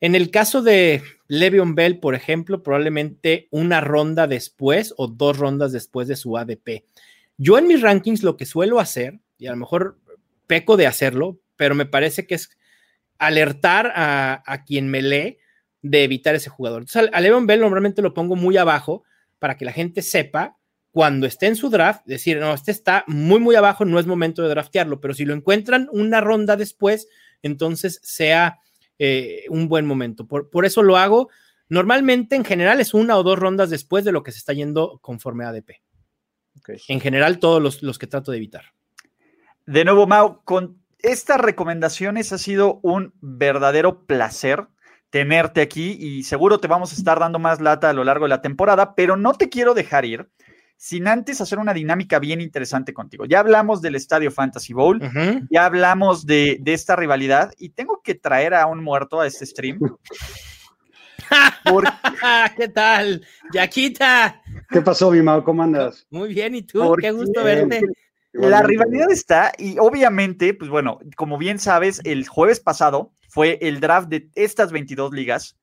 En el caso de Le'Veon Bell, por ejemplo, probablemente una ronda después o dos rondas después de su ADP. Yo en mis rankings lo que suelo hacer, y a lo mejor peco de hacerlo, pero me parece que es alertar a, quien me lee de evitar ese jugador. Entonces, a Le'Veon Bell normalmente lo pongo muy abajo para que la gente sepa cuando esté en su draft, decir, no, este está muy, muy abajo, no es momento de draftearlo, pero si lo encuentran una ronda después, entonces sea eh, un buen momento. Por, eso lo hago. Normalmente, en general, es una o dos rondas después de lo que se está yendo conforme a ADP. En general, todos los, que trato de evitar. De nuevo, Mau, con estas recomendaciones ha sido un verdadero placer tenerte aquí y seguro te vamos a estar dando más lata a lo largo de la temporada, pero no te quiero dejar ir sin antes hacer una dinámica bien interesante contigo. Ya hablamos del Estadio Fantasy Bowl, ya hablamos de, esta rivalidad y tengo que traer a un muerto a este stream. [LAUGHS] ¿Qué tal? Yaquita. ¿Qué pasó, mi Mau? ¿Cómo andas? Muy bien, ¿y tú? Qué gusto verte. La rivalidad está y obviamente, pues bueno, como bien sabes, el jueves pasado fue el draft de estas 22 ligas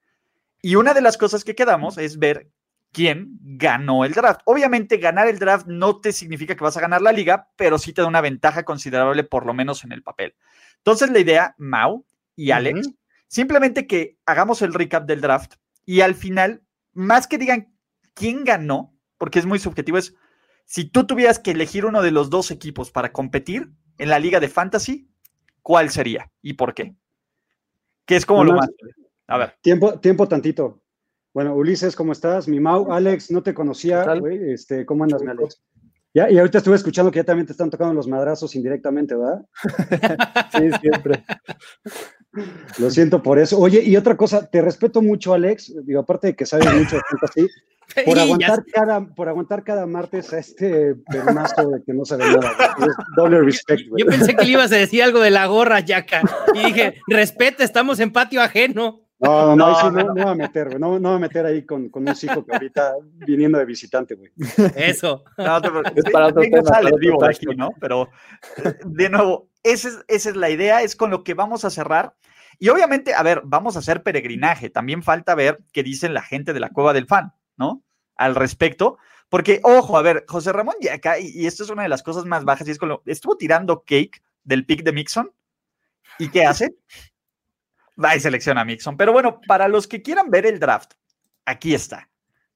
y una de las cosas que quedamos es ver quién ganó el draft. Obviamente, ganar el draft no te significa que vas a ganar la liga, pero sí te da una ventaja considerable, por lo menos en el papel. Entonces, la idea, Mau y Alex, simplemente que hagamos el recap del draft y al final, más que digan quién ganó, porque es muy subjetivo, es si tú tuvieras que elegir uno de los dos equipos para competir en la liga de fantasy, ¿cuál sería y por qué? Que es como lo más. A ver. Tiempo, tiempo tantito. Bueno, Ulises, ¿cómo estás? Mi Mau, Alex, no te conocía, güey. Este, ¿Cómo andas, mi Alex? Ya, y ahorita estuve escuchando que ya también te están tocando los madrazos indirectamente, ¿verdad? [LAUGHS] sí, siempre. Lo siento por eso. Oye, y otra cosa, te respeto mucho, Alex, digo, aparte de que sabes mucho de fantasy, [LAUGHS] por aguantar, cada, por aguantar cada martes a este pernazo de que no sabe nada. Doble respect, Yo, pensé que le ibas a decir algo de la gorra, Yaka, y dije, respete, estamos en patio ajeno. No, no, no, no, no, voy a meter, güey. No, no voy a meter ahí con, con un hijo que ahorita viniendo de visitante, güey. Eso. No, [LAUGHS] es para otro tema, sale vivo aquí, ¿no? Pero, de nuevo, esa es, esa es la idea, es con lo que vamos a cerrar. Y obviamente, a ver, vamos a hacer peregrinaje. También falta ver qué dicen la gente de la cueva del fan, ¿no? Al respecto. Porque, ojo, a ver, José Ramón Yaca, y, y esto es una de las cosas más bajas, y es con lo, estuvo tirando cake del pick de Mixon. ¿Y qué hace? Va y selecciona a Mixon. Pero bueno, para los que quieran ver el draft, aquí está,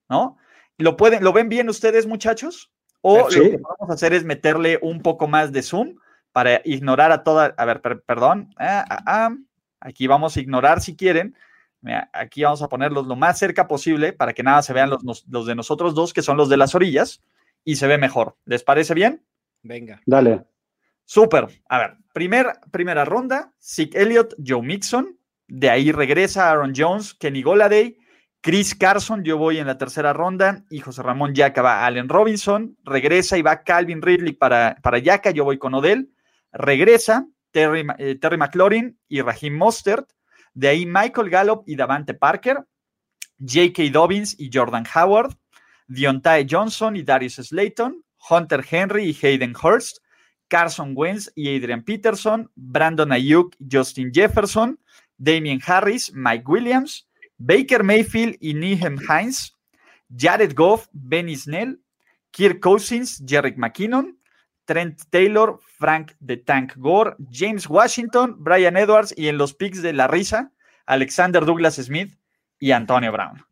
¿no? ¿Lo, pueden, ¿Lo ven bien ustedes, muchachos? O lo que vamos a hacer es meterle un poco más de zoom para ignorar a toda. A ver, perdón. Ah, ah, ah. Aquí vamos a ignorar si quieren. aquí vamos a ponerlos lo más cerca posible para que nada se vean los, los de nosotros dos, que son los de las orillas, y se ve mejor. ¿Les parece bien? Venga. Dale. Súper. A ver, primer, primera ronda, Zeke Elliott, Joe Mixon, de ahí regresa Aaron Jones, Kenny Goladay, Chris Carson, yo voy en la tercera ronda, y José Ramón Yaca va Allen Robinson, regresa y va Calvin Ridley para, para Yaca, yo voy con Odell, regresa Terry, eh, Terry McLaurin y Raheem Mostert, de ahí Michael Gallup y Davante Parker, J.K. Dobbins y Jordan Howard, Deontay Johnson y Darius Slayton, Hunter Henry y Hayden Hurst, Carson Wentz y Adrian Peterson, Brandon Ayuk y Justin Jefferson, Damien Harris, Mike Williams, Baker Mayfield y Nihem Hines, Jared Goff, Benny Snell, Kirk Cousins, Jerry McKinnon, Trent Taylor, Frank the Tank Gore, James Washington, Brian Edwards y en los picks de la risa, Alexander Douglas Smith y Antonio Brown.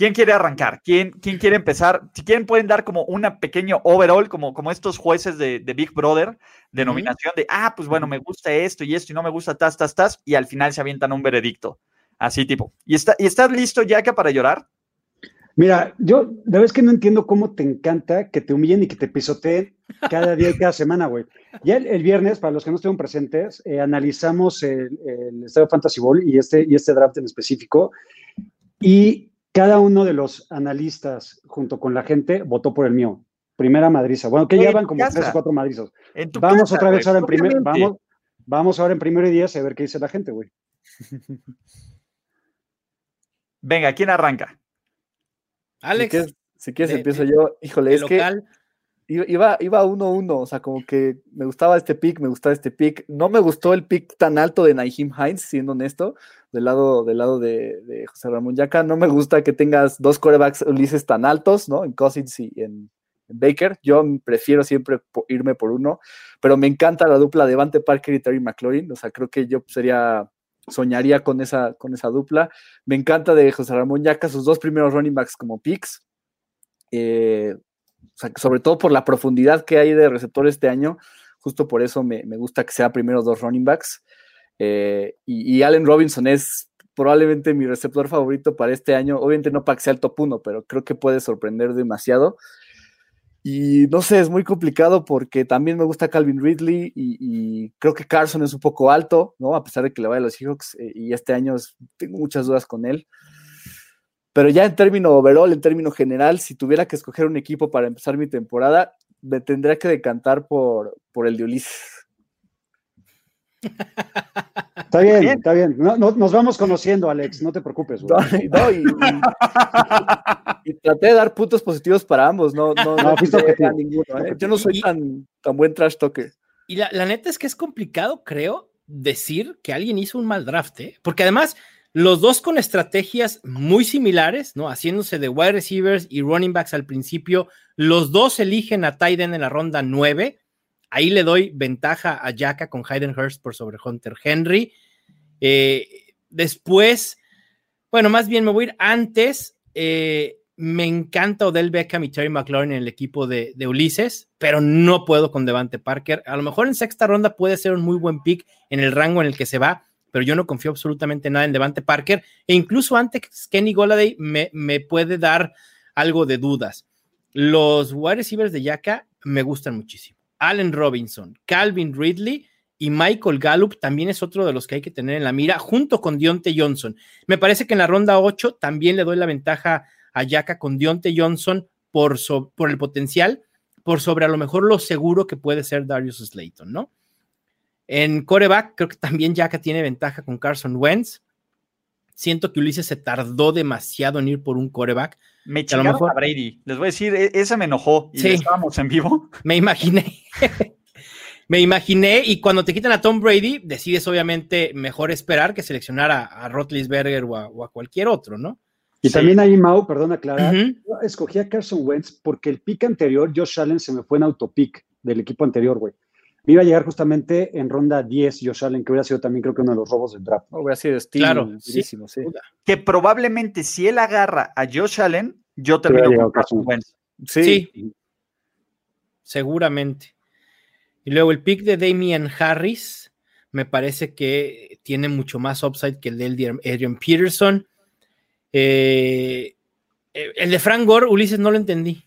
¿Quién quiere arrancar? ¿Quién, ¿Quién, quiere empezar? Si quieren, pueden dar como una pequeño overall, como, como estos jueces de, Big Brother, denominación de, ah, pues bueno, me gusta esto y esto y no me gusta tas, tas, tas, y al final se avientan un veredicto. Así tipo. ¿Y, está, y estás listo, Yaka, para llorar? Mira, yo la verdad es que no entiendo cómo te encanta que te humillen y que te pisoteen cada día y cada semana, güey. Ya el, viernes, para los que no estuvieron presentes, eh, analizamos el, el Estadio Fantasy Ball y este, y este draft en específico. Y cada uno de los analistas, junto con la gente, votó por el mío. Primera madriza. Bueno, que ya van como tres o cuatro madrizos. Vamos otra vez ahora en primer, vamos, vamos ahora en primero y diez a ver qué dice la gente, güey. Venga, ¿quién arranca? Alex. Si quieres, empiezo yo. Híjole, es que iba, iba uno uno, o sea, como que me gustaba este pick, me gustaba este pick. No me gustó el pick tan alto de Naheem Hines, siendo honesto, del lado, del lado de, José Ramón Yaca. No me gusta que tengas dos corebacks Ulises tan altos, ¿no? En Cousins y en, Baker. Yo prefiero siempre irme por uno, pero me encanta la dupla de Vante Parker y Terry McLaurin. O sea, creo que yo sería, soñaría con esa, con esa dupla. Me encanta de José Ramón Yaca sus dos primeros running backs como picks. Eh, sobre todo por la profundidad que hay de receptores este año, justo por eso me, gusta que sea primero dos running backs. Eh, y, Allen Robinson es probablemente mi receptor favorito para este año. Obviamente no para que sea el top 1, pero creo que puede sorprender demasiado. Y no sé, es muy complicado porque también me gusta Calvin Ridley y, creo que Carson es un poco alto, ¿no? A pesar de que le vaya a los Seahawks eh, y este año tengo muchas dudas con él. Pero ya en término overall, en término general, si tuviera que escoger un equipo para empezar mi temporada, me tendría que decantar por, por el de Ulises. Está bien, está bien. nos vamos conociendo, Alex, no te preocupes. y, traté de dar puntos positivos para ambos, no, no, no, ninguno. ¿eh? Yo no soy tan, tan buen trash talker. Y la, la, neta es que es complicado, creo, decir que alguien hizo un mal draft, ¿eh? porque además los dos con estrategias muy similares, ¿no? Haciéndose de wide receivers y running backs al principio. Los dos eligen a Tyden en la ronda 9. Ahí le doy ventaja a Jacka con Hayden Hurst por sobre Hunter Henry. Eh, después, bueno, más bien me voy a ir antes. Eh, me encanta Odell Beckham y Terry McLaurin en el equipo de, de, Ulises, pero no puedo con Devante Parker. A lo mejor en sexta ronda puede ser un muy buen pick en el rango en el que se va, pero yo no confío absolutamente nada en Devante Parker e incluso antes Kenny Goladay me, puede dar algo de dudas. Los wide receivers de Yaka me gustan muchísimo. Allen Robinson, Calvin Ridley y Michael Gallup también es otro de los que hay que tener en la mira, junto con Dionte Johnson. Me parece que en la ronda 8 también le doy la ventaja a Yaka con Dionte Johnson por el potencial, por sobre a lo mejor lo seguro que puede ser Darius Slayton, ¿no? En coreback, creo que también Yaka tiene ventaja con Carson Wentz. Siento que Ulises se tardó demasiado en ir por un coreback. Me chingaron a, mejor... Brady. Les voy a decir, e-, esa me enojó. Y estábamos en vivo. [LAUGHS] Me imaginé. me imaginé. Y cuando te quitan a Tom Brady, decides obviamente mejor esperar que seleccionar a, a Rotlisberger o a, cualquier otro, ¿no? Y también ahí, Mau, perdón aclarar, escogí a Carson Wentz porque el pick anterior, Josh Allen, se me fue en autopick del equipo anterior, güey. Me iba a llegar justamente en ronda 10 Josh Allen, que hubiera sido también creo que uno de los robos del draft. hubiera sido estilo. Claro, sí. sí. Que probablemente si él agarra a Josh Allen, yo termino con Carson Wentz. Sí. sí. Seguramente. Y luego el pick de Damian Harris, me parece que tiene mucho más upside que el de Adrian Peterson. Eh, eh, el de Frank Gore, Ulises, no lo entendí.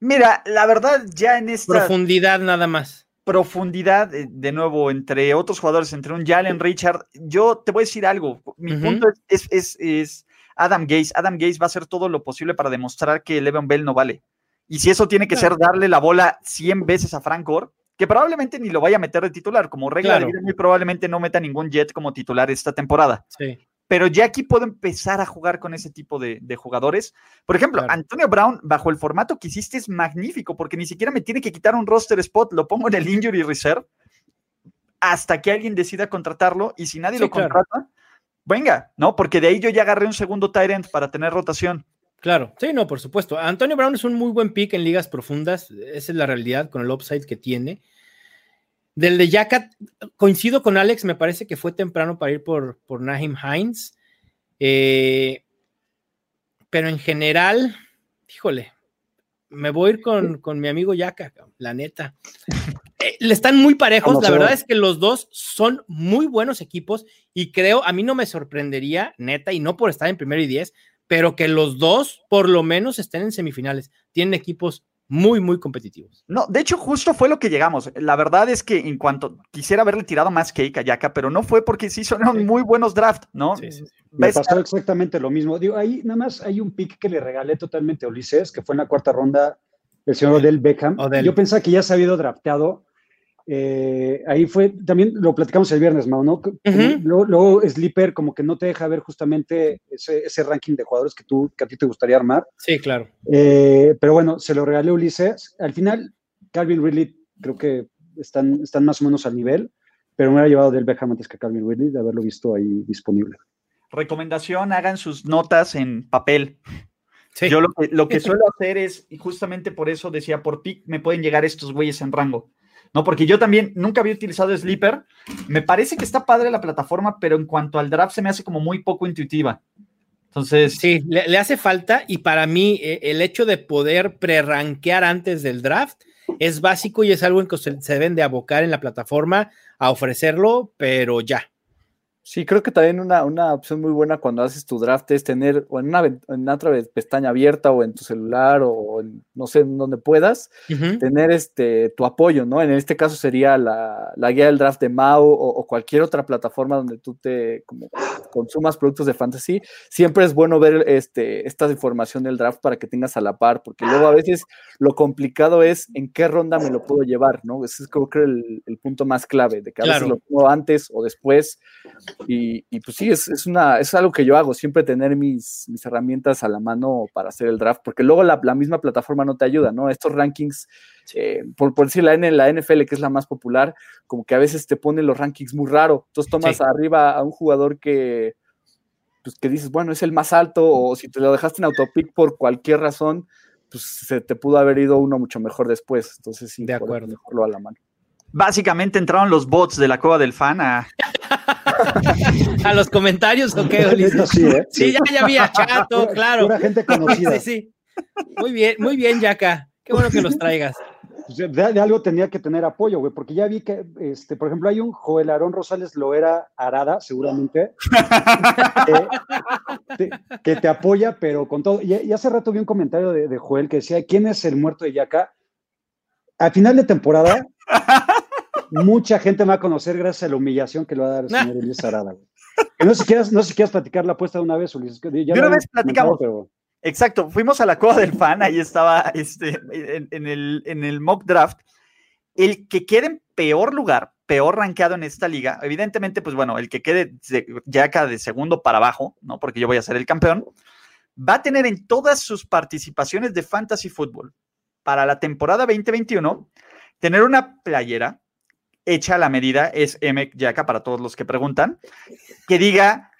Mira, la verdad, ya en esta. Profundidad nada más. Profundidad, eh, de nuevo, entre otros jugadores, entre un Jalen Richard. Yo te voy a decir algo. Mi punto es, es, Adam Gaze. Adam Gaze va a hacer todo lo posible para demostrar que Le'Veon Bell no vale. Y si eso tiene que ser darle la bola 100 veces a Frank Gore, que probablemente ni lo vaya a meter de titular, como regla de vida, muy probablemente no meta ningún Jet como titular esta temporada. Sí pero ya aquí puedo empezar a jugar con ese tipo de, jugadores. Por ejemplo, Antonio Brown, bajo el formato que hiciste, es magnífico, porque ni siquiera me tiene que quitar un roster spot, lo pongo en el injury reserve hasta que alguien decida contratarlo, y si nadie lo contrata, venga, ¿no? Porque de ahí yo ya agarré un segundo tight end para tener rotación. Claro, sí, no, por supuesto. Antonio Brown es un muy buen pick en ligas profundas, esa es la realidad con el upside que tiene. Del de Yakat, coincido con Alex, me parece que fue temprano para ir por, por Nahim Hines. Eh, pero en general, híjole, me voy a ir con, mi amigo Yaka, la neta. Eh, le están muy parejos, la verdad es que los dos son muy buenos equipos y creo, a mí no me sorprendería, neta, y no por estar en primero y diez, pero que los dos por lo menos estén en semifinales. Tienen equipos muy, muy competitivos. No, de hecho, justo fue lo que llegamos. La verdad es que en cuanto quisiera haberle tirado más cake a Yaka, pero no fue porque sí son muy buenos drafts, ¿no? Sí, sí, Me pasó exactamente lo mismo. Digo, ahí nada más hay un pick que le regalé totalmente a Ulises, que fue en la cuarta ronda el señor Odell Beckham. Yo pensaba que ya se había ido drafteado eh, ahí fue, también lo platicamos el viernes, Mau, ¿no? luego, Sleeper como que no te deja ver justamente ese, ranking de jugadores que, tú, que a ti te gustaría armar. Sí, claro. Eh, pero bueno, se lo regalé Ulises. Al final, Calvin Ridley creo que están, están más o menos al nivel, pero me hubiera llevado del Beckham antes que Calvin Ridley de haberlo visto ahí disponible. Recomendación, hagan sus notas en papel. Yo lo que, lo que suelo hacer es, y justamente por eso decía, por pick me pueden llegar estos güeyes en rango. ¿No? Porque yo también nunca había utilizado Sleeper. Me parece que está padre la plataforma, pero en cuanto al draft se me hace como muy poco intuitiva. Entonces. Sí, le, hace falta y para mí eh, el hecho de poder pre-rankear antes del draft es básico y es algo en que se, se deben de abocar en la plataforma a ofrecerlo, pero ya. Sí, creo que también una, una, opción muy buena cuando haces tu draft es tener o en una, en otra pestaña abierta o en tu celular o en, no sé, en donde puedas, tener este, tu apoyo, ¿no? En este caso sería la, guía del draft de Mao o, cualquier otra plataforma donde tú te como, consumas productos de fantasy. Siempre es bueno ver este, esta información del draft para que tengas a la par, porque luego a veces lo complicado es en qué ronda me lo puedo llevar, ¿no? Ese es creo que el, el punto más clave, de que a veces lo pongo antes o después y, pues sí, es, es, una, es algo que yo hago, siempre tener mis, mis herramientas a la mano para hacer el draft, porque luego la, la misma plataforma no te ayuda, ¿no? Estos rankings, eh, por, por, decir la, la NFL, que es la más popular, como que a veces te ponen los rankings muy raro. Entonces tomas arriba a un jugador que, pues que dices, bueno, es el más alto, o si te lo dejaste en autopic por cualquier razón, pues se te pudo haber ido uno mucho mejor después. Entonces sí, de acuerdo. Lo a la mano. Básicamente entraron los bots de la cueva del fan a, [LAUGHS] [LAUGHS] a los comentarios, ¿o qué, Sí, ¿eh? sí, ya, ya había [LAUGHS] chato, claro. Pura gente conocida. [LAUGHS] Sí, sí. Muy bien, muy bien, Yaka. Qué bueno que los traigas. Pues, de, algo tenía que tener apoyo, güey, porque ya vi que, este, por ejemplo, hay un Joel Aarón Rosales lo era Arada, seguramente, que, te, apoya, pero con todo. Y, hace rato vi un comentario de, de, Joel que decía: ¿Quién es el muerto de Yaka? Al final de temporada, mucha gente me va a conocer gracias a la humillación que le va a dar el señor Ulises Arada. No sé, si quieras, no sé si quieres platicar la apuesta de una vez, Ulises. Ya una vez platicamos. Exacto, fuimos a la cueva del fan, ahí estaba este, en, el, en el mock draft. El que quede en peor lugar, peor rankeado en esta liga, evidentemente, pues bueno, el que quede ya acá de segundo para abajo, ¿no? Porque yo voy a ser el campeón, va a tener en todas sus participaciones de fantasy fútbol para la temporada 2021 tener una playera hecha la medida, es M Yaka para todos los que preguntan, que diga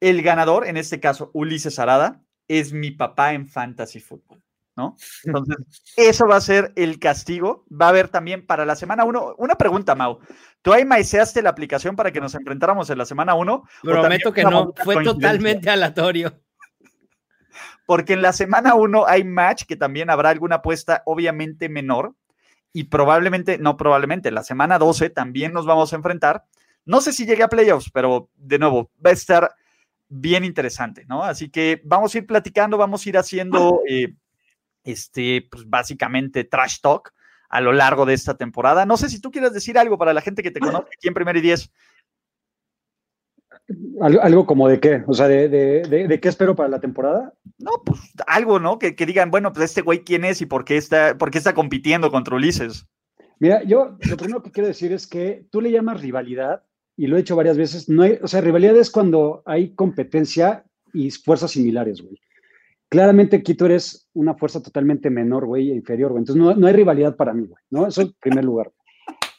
el ganador, en este caso Ulises Arada, es mi papá en fantasy fútbol. ¿No? Entonces, [LAUGHS] eso va a ser el castigo. Va a haber también para la semana 1. Una pregunta, Mau. ¿Tú ahí maiceaste la aplicación para que nos enfrentáramos en la semana 1? Prometo que no, fue totalmente aleatorio. Porque en la semana 1 hay match que también habrá alguna apuesta obviamente menor, y probablemente, no probablemente, la semana 12 también nos vamos a enfrentar. No sé si llegue a playoffs, pero de nuevo, va a estar bien interesante, ¿no? Así que vamos a ir platicando, vamos a ir haciendo, eh, este, pues básicamente trash talk a lo largo de esta temporada. No sé si tú quieres decir algo para la gente que te conoce aquí en Primer y Diez. ¿Algo, como de qué? O sea, de, de, qué espero para la temporada? No, pues algo, ¿no? Que, digan, bueno, pues este güey quién es y por qué, está, por qué está compitiendo contra Ulises. Mira, yo lo primero que quiero decir es que tú le llamas rivalidad, y lo he hecho varias veces, no hay, o sea, rivalidad es cuando hay competencia y fuerzas similares, güey. Claramente aquí tú eres una fuerza totalmente menor, güey, e inferior, güey. Entonces no, no, hay rivalidad para mí, güey, ¿no? Eso en primer lugar.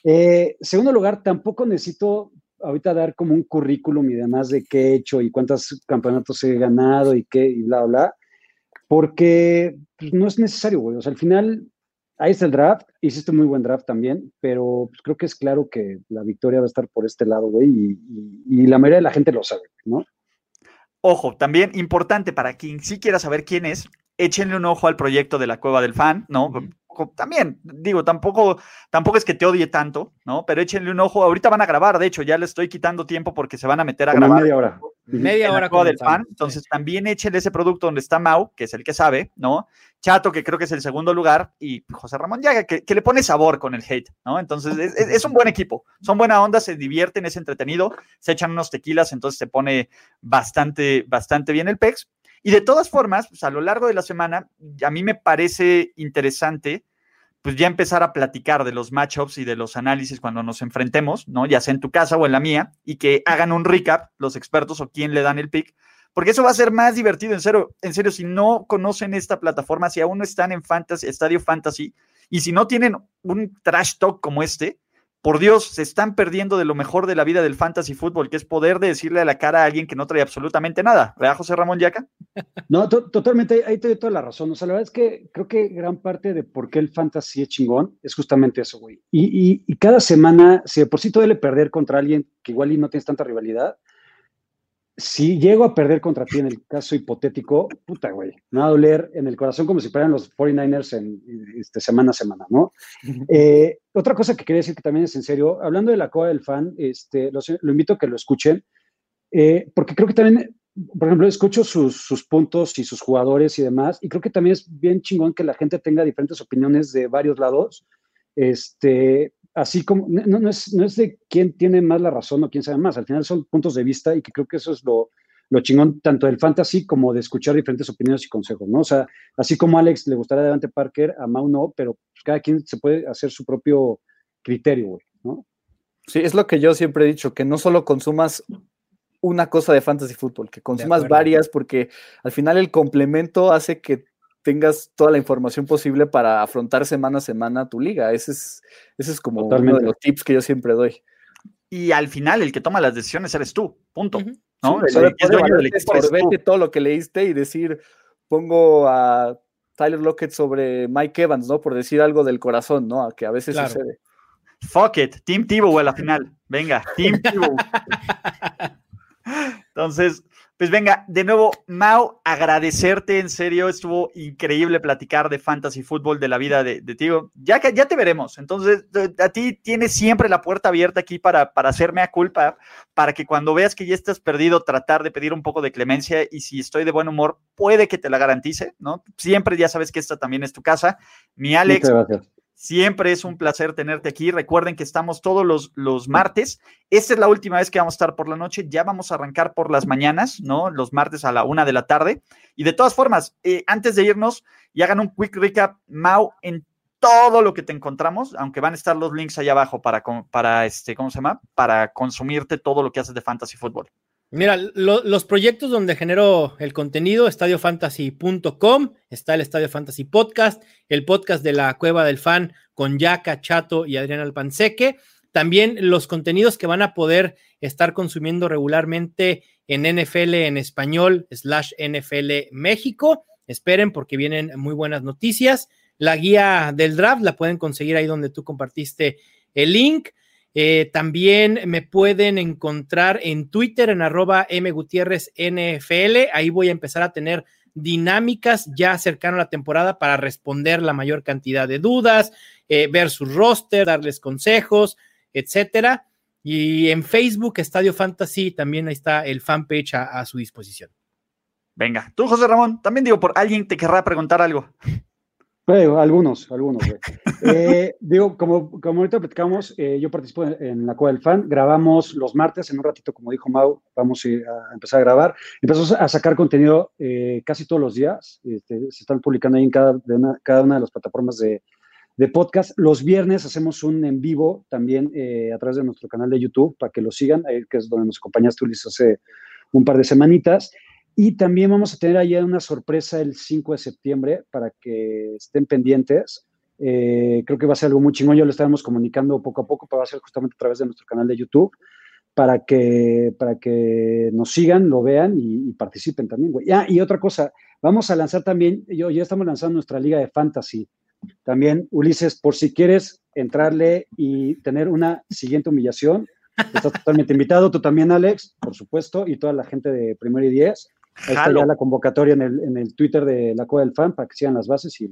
Eh, segundo lugar, tampoco necesito ahorita dar como un currículum y demás de qué he hecho y cuántos campeonatos he ganado y qué y bla, bla, porque pues, no es necesario, güey. O sea, al final, ahí está el draft, hiciste muy buen draft también, pero pues, creo que es claro que la victoria va a estar por este lado, güey, y, y la mayoría de la gente lo sabe, ¿no? Ojo, también importante para quien sí quiera saber quién es, échenle un ojo al proyecto de la Cueva del Fan, ¿no? También, digo, tampoco, tampoco es que te odie tanto, ¿no? Pero échenle un ojo. Ahorita van a grabar, de hecho, ya le estoy quitando tiempo porque se van a meter a grabar. Media hora. Media hora con del fan. Entonces, también échenle ese producto donde está Mau, que es el que sabe, ¿no? Chato, que creo que es el segundo lugar, y José Ramón Yaga, que, le pone sabor con el hate, ¿no? Entonces, es, un buen equipo. Son buena onda, se divierten, es entretenido, se echan unos tequilas, entonces se pone bastante, bastante bien el PEX. Y de todas formas, pues a lo largo de la semana, a mí me parece interesante, pues ya empezar a platicar de los matchups y de los análisis cuando nos enfrentemos, ¿no? Ya sea en tu casa o en la mía, y que hagan un recap los expertos o quién le dan el pick, porque eso va a ser más divertido, en serio, en serio, si no conocen esta plataforma, si aún no están en Fantasy, Estadio Fantasy, y si no tienen un trash talk como este, por Dios, se están perdiendo de lo mejor de la vida del fantasy fútbol, que es poder decirle a la cara a alguien que no trae absolutamente nada. ¿Verdad, José Ramón Yaca? [LAUGHS] No, totalmente, ahí te doy toda la razón. O sea, la verdad es que creo que gran parte de por qué el fantasy es chingón es justamente eso, güey. Y, y, cada semana, si de por sí duele perder contra alguien que igual y no tienes tanta rivalidad, si llego a perder contra ti en el caso hipotético, puta, güey, me va a doler en el corazón como si fueran los 49ers en, este, semana a semana, ¿no? Eh, otra cosa que quería decir que también es en serio, hablando de la coa del fan, este, lo invito a que lo escuchen, eh, porque creo que también, por ejemplo, escucho sus, sus, puntos y sus jugadores y demás, y creo que también es bien chingón que la gente tenga diferentes opiniones de varios lados, este, así como, no, es, no es de quién tiene más la razón o quién sabe más, al final son puntos de vista y que creo que eso es lo, lo chingón tanto del fantasy como de escuchar diferentes opiniones y consejos, ¿no? O sea, así como a Alex le gustaría Devante Parker, a Mau no, pero pues, cada quien se puede hacer su propio criterio, güey, ¿no? Sí, es lo que yo siempre he dicho, que no solo consumas una cosa de fantasy fútbol, que consumas varias, porque al final el complemento hace que tengas toda la información posible para afrontar semana a semana tu liga. Ese es, ese es como uno de los tips que yo siempre doy. Y al final, el que toma las decisiones eres tú, punto. ¿no? todo lo que leíste y decir, pongo a Tyler Lockett sobre Mike Evans, ¿no? Por decir algo del corazón, ¿no? A que a veces sucede. Fuck it, Team Tebow a la final. Venga, Team Tebow. [LAUGHS] Entonces, pues venga, de nuevo, Mau, agradecerte, en serio, estuvo increíble platicar de fantasy fútbol, de la vida de, de ti. Ya, que, ya te veremos, entonces a ti tienes siempre la puerta abierta aquí para, para hacerme a culpa, para que cuando veas que ya estás perdido, tratar de pedir un poco de clemencia y si estoy de buen humor, puede que te la garantice, ¿no? Siempre ya sabes que esta también es tu casa. Mi Alex, Siempre es un placer tenerte aquí. Recuerden que estamos todos los, los martes. Esta es la última vez que vamos a estar por la noche. Ya vamos a arrancar por las mañanas, ¿no? Los martes a la una de la tarde. Y de todas formas, eh, antes de irnos, y hagan un quick recap, Mau, en todo lo que te encontramos, aunque van a estar los links allá abajo para, para este, ¿cómo se llama? Para consumirte todo lo que haces de fantasy fútbol. Mira, los proyectos donde genero el contenido, estadiofantasy.com, está el Estadio Fantasy Podcast, el podcast de la Cueva del Fan con Yaka, Chato y Adrián Alpanseque. También los contenidos que van a poder estar consumiendo regularmente en NFL en español, slash NFL México. Esperen porque vienen muy buenas noticias. La guía del draft la pueden conseguir ahí donde tú compartiste el link. Eh, también me pueden encontrar en Twitter en arroba mgutierrezNFL. Ahí voy a empezar a tener dinámicas ya cercano a la temporada para responder la mayor cantidad de dudas, eh, ver su roster, darles consejos, etcétera. Y en Facebook, Estadio Fantasy, también ahí está el fanpage a, a su disposición. Venga, tú, José Ramón, también digo, por alguien te querrá preguntar algo algunos, algunos, [LAUGHS] eh, digo, como, como ahorita platicamos, eh, yo participo en, la Cueva del Fan, grabamos los martes, en un ratito, como dijo Mau, vamos a empezar a grabar. Empezamos a sacar contenido eh, casi todos los días, este, se están publicando ahí en cada, de una, cada una de las plataformas de, de podcast. Los viernes hacemos un en vivo también a través de nuestro canal de YouTube, para que lo sigan, que es donde nos acompañaste, Luis, hace un par de semanitas. Y también vamos a tener allá una sorpresa el 5 de septiembre para que estén pendientes. Eh, creo que va a ser algo muy chingón. Ya lo estaremos comunicando poco a poco, pero va a ser justamente a través de nuestro canal de YouTube para que, para que nos sigan, lo vean y, participen también, güey. Ah, y otra cosa, vamos a lanzar también, yo, ya estamos lanzando nuestra liga de fantasy. También, Ulises, por si quieres entrarle y tener una siguiente humillación, estás totalmente invitado. Tú también, Alex, por supuesto, y toda la gente de Primero y Diez. Ahí está ya la convocatoria en el, en el Twitter de la Cueva del Fan para que sigan las bases y.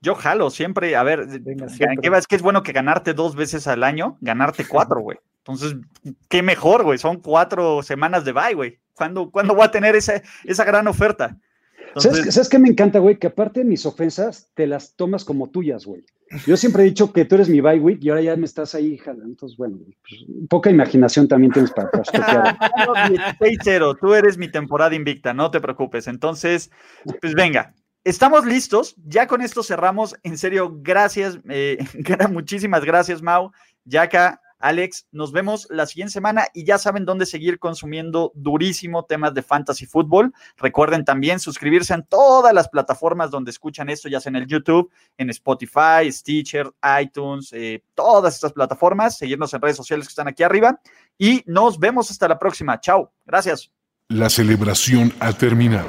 Yo jalo siempre, a ver, ¿qué es que es bueno que ganarte dos veces al año, ganarte cuatro, güey. Entonces, qué mejor, güey. Son cuatro semanas de bye, güey. ¿Cuándo, ¿Cuándo voy a tener esa, esa gran oferta? ¿Sabes, qué me encanta, güey? Que aparte de mis ofensas, te las tomas como tuyas, güey. Yo siempre he dicho que tú eres mi bye week y ahora ya me estás ahí jalando. Entonces, bueno, pues, poca imaginación también tienes para, para [LAUGHS] 6-0, tú eres mi temporada invicta, no te preocupes. Entonces, pues venga, estamos listos. Ya con esto cerramos. En serio, gracias. Eh, [LAUGHS] muchísimas gracias, Mau. Yaka, Alex, nos vemos la siguiente semana y ya saben dónde seguir consumiendo durísimo temas de fantasy fútbol. Recuerden también suscribirse en todas las plataformas donde escuchan esto, ya sea en el YouTube, en Spotify, Stitcher, iTunes, eh, todas estas plataformas. Seguirnos en redes sociales que están aquí arriba y nos vemos hasta la próxima. Chao. Gracias. La celebración ha terminado.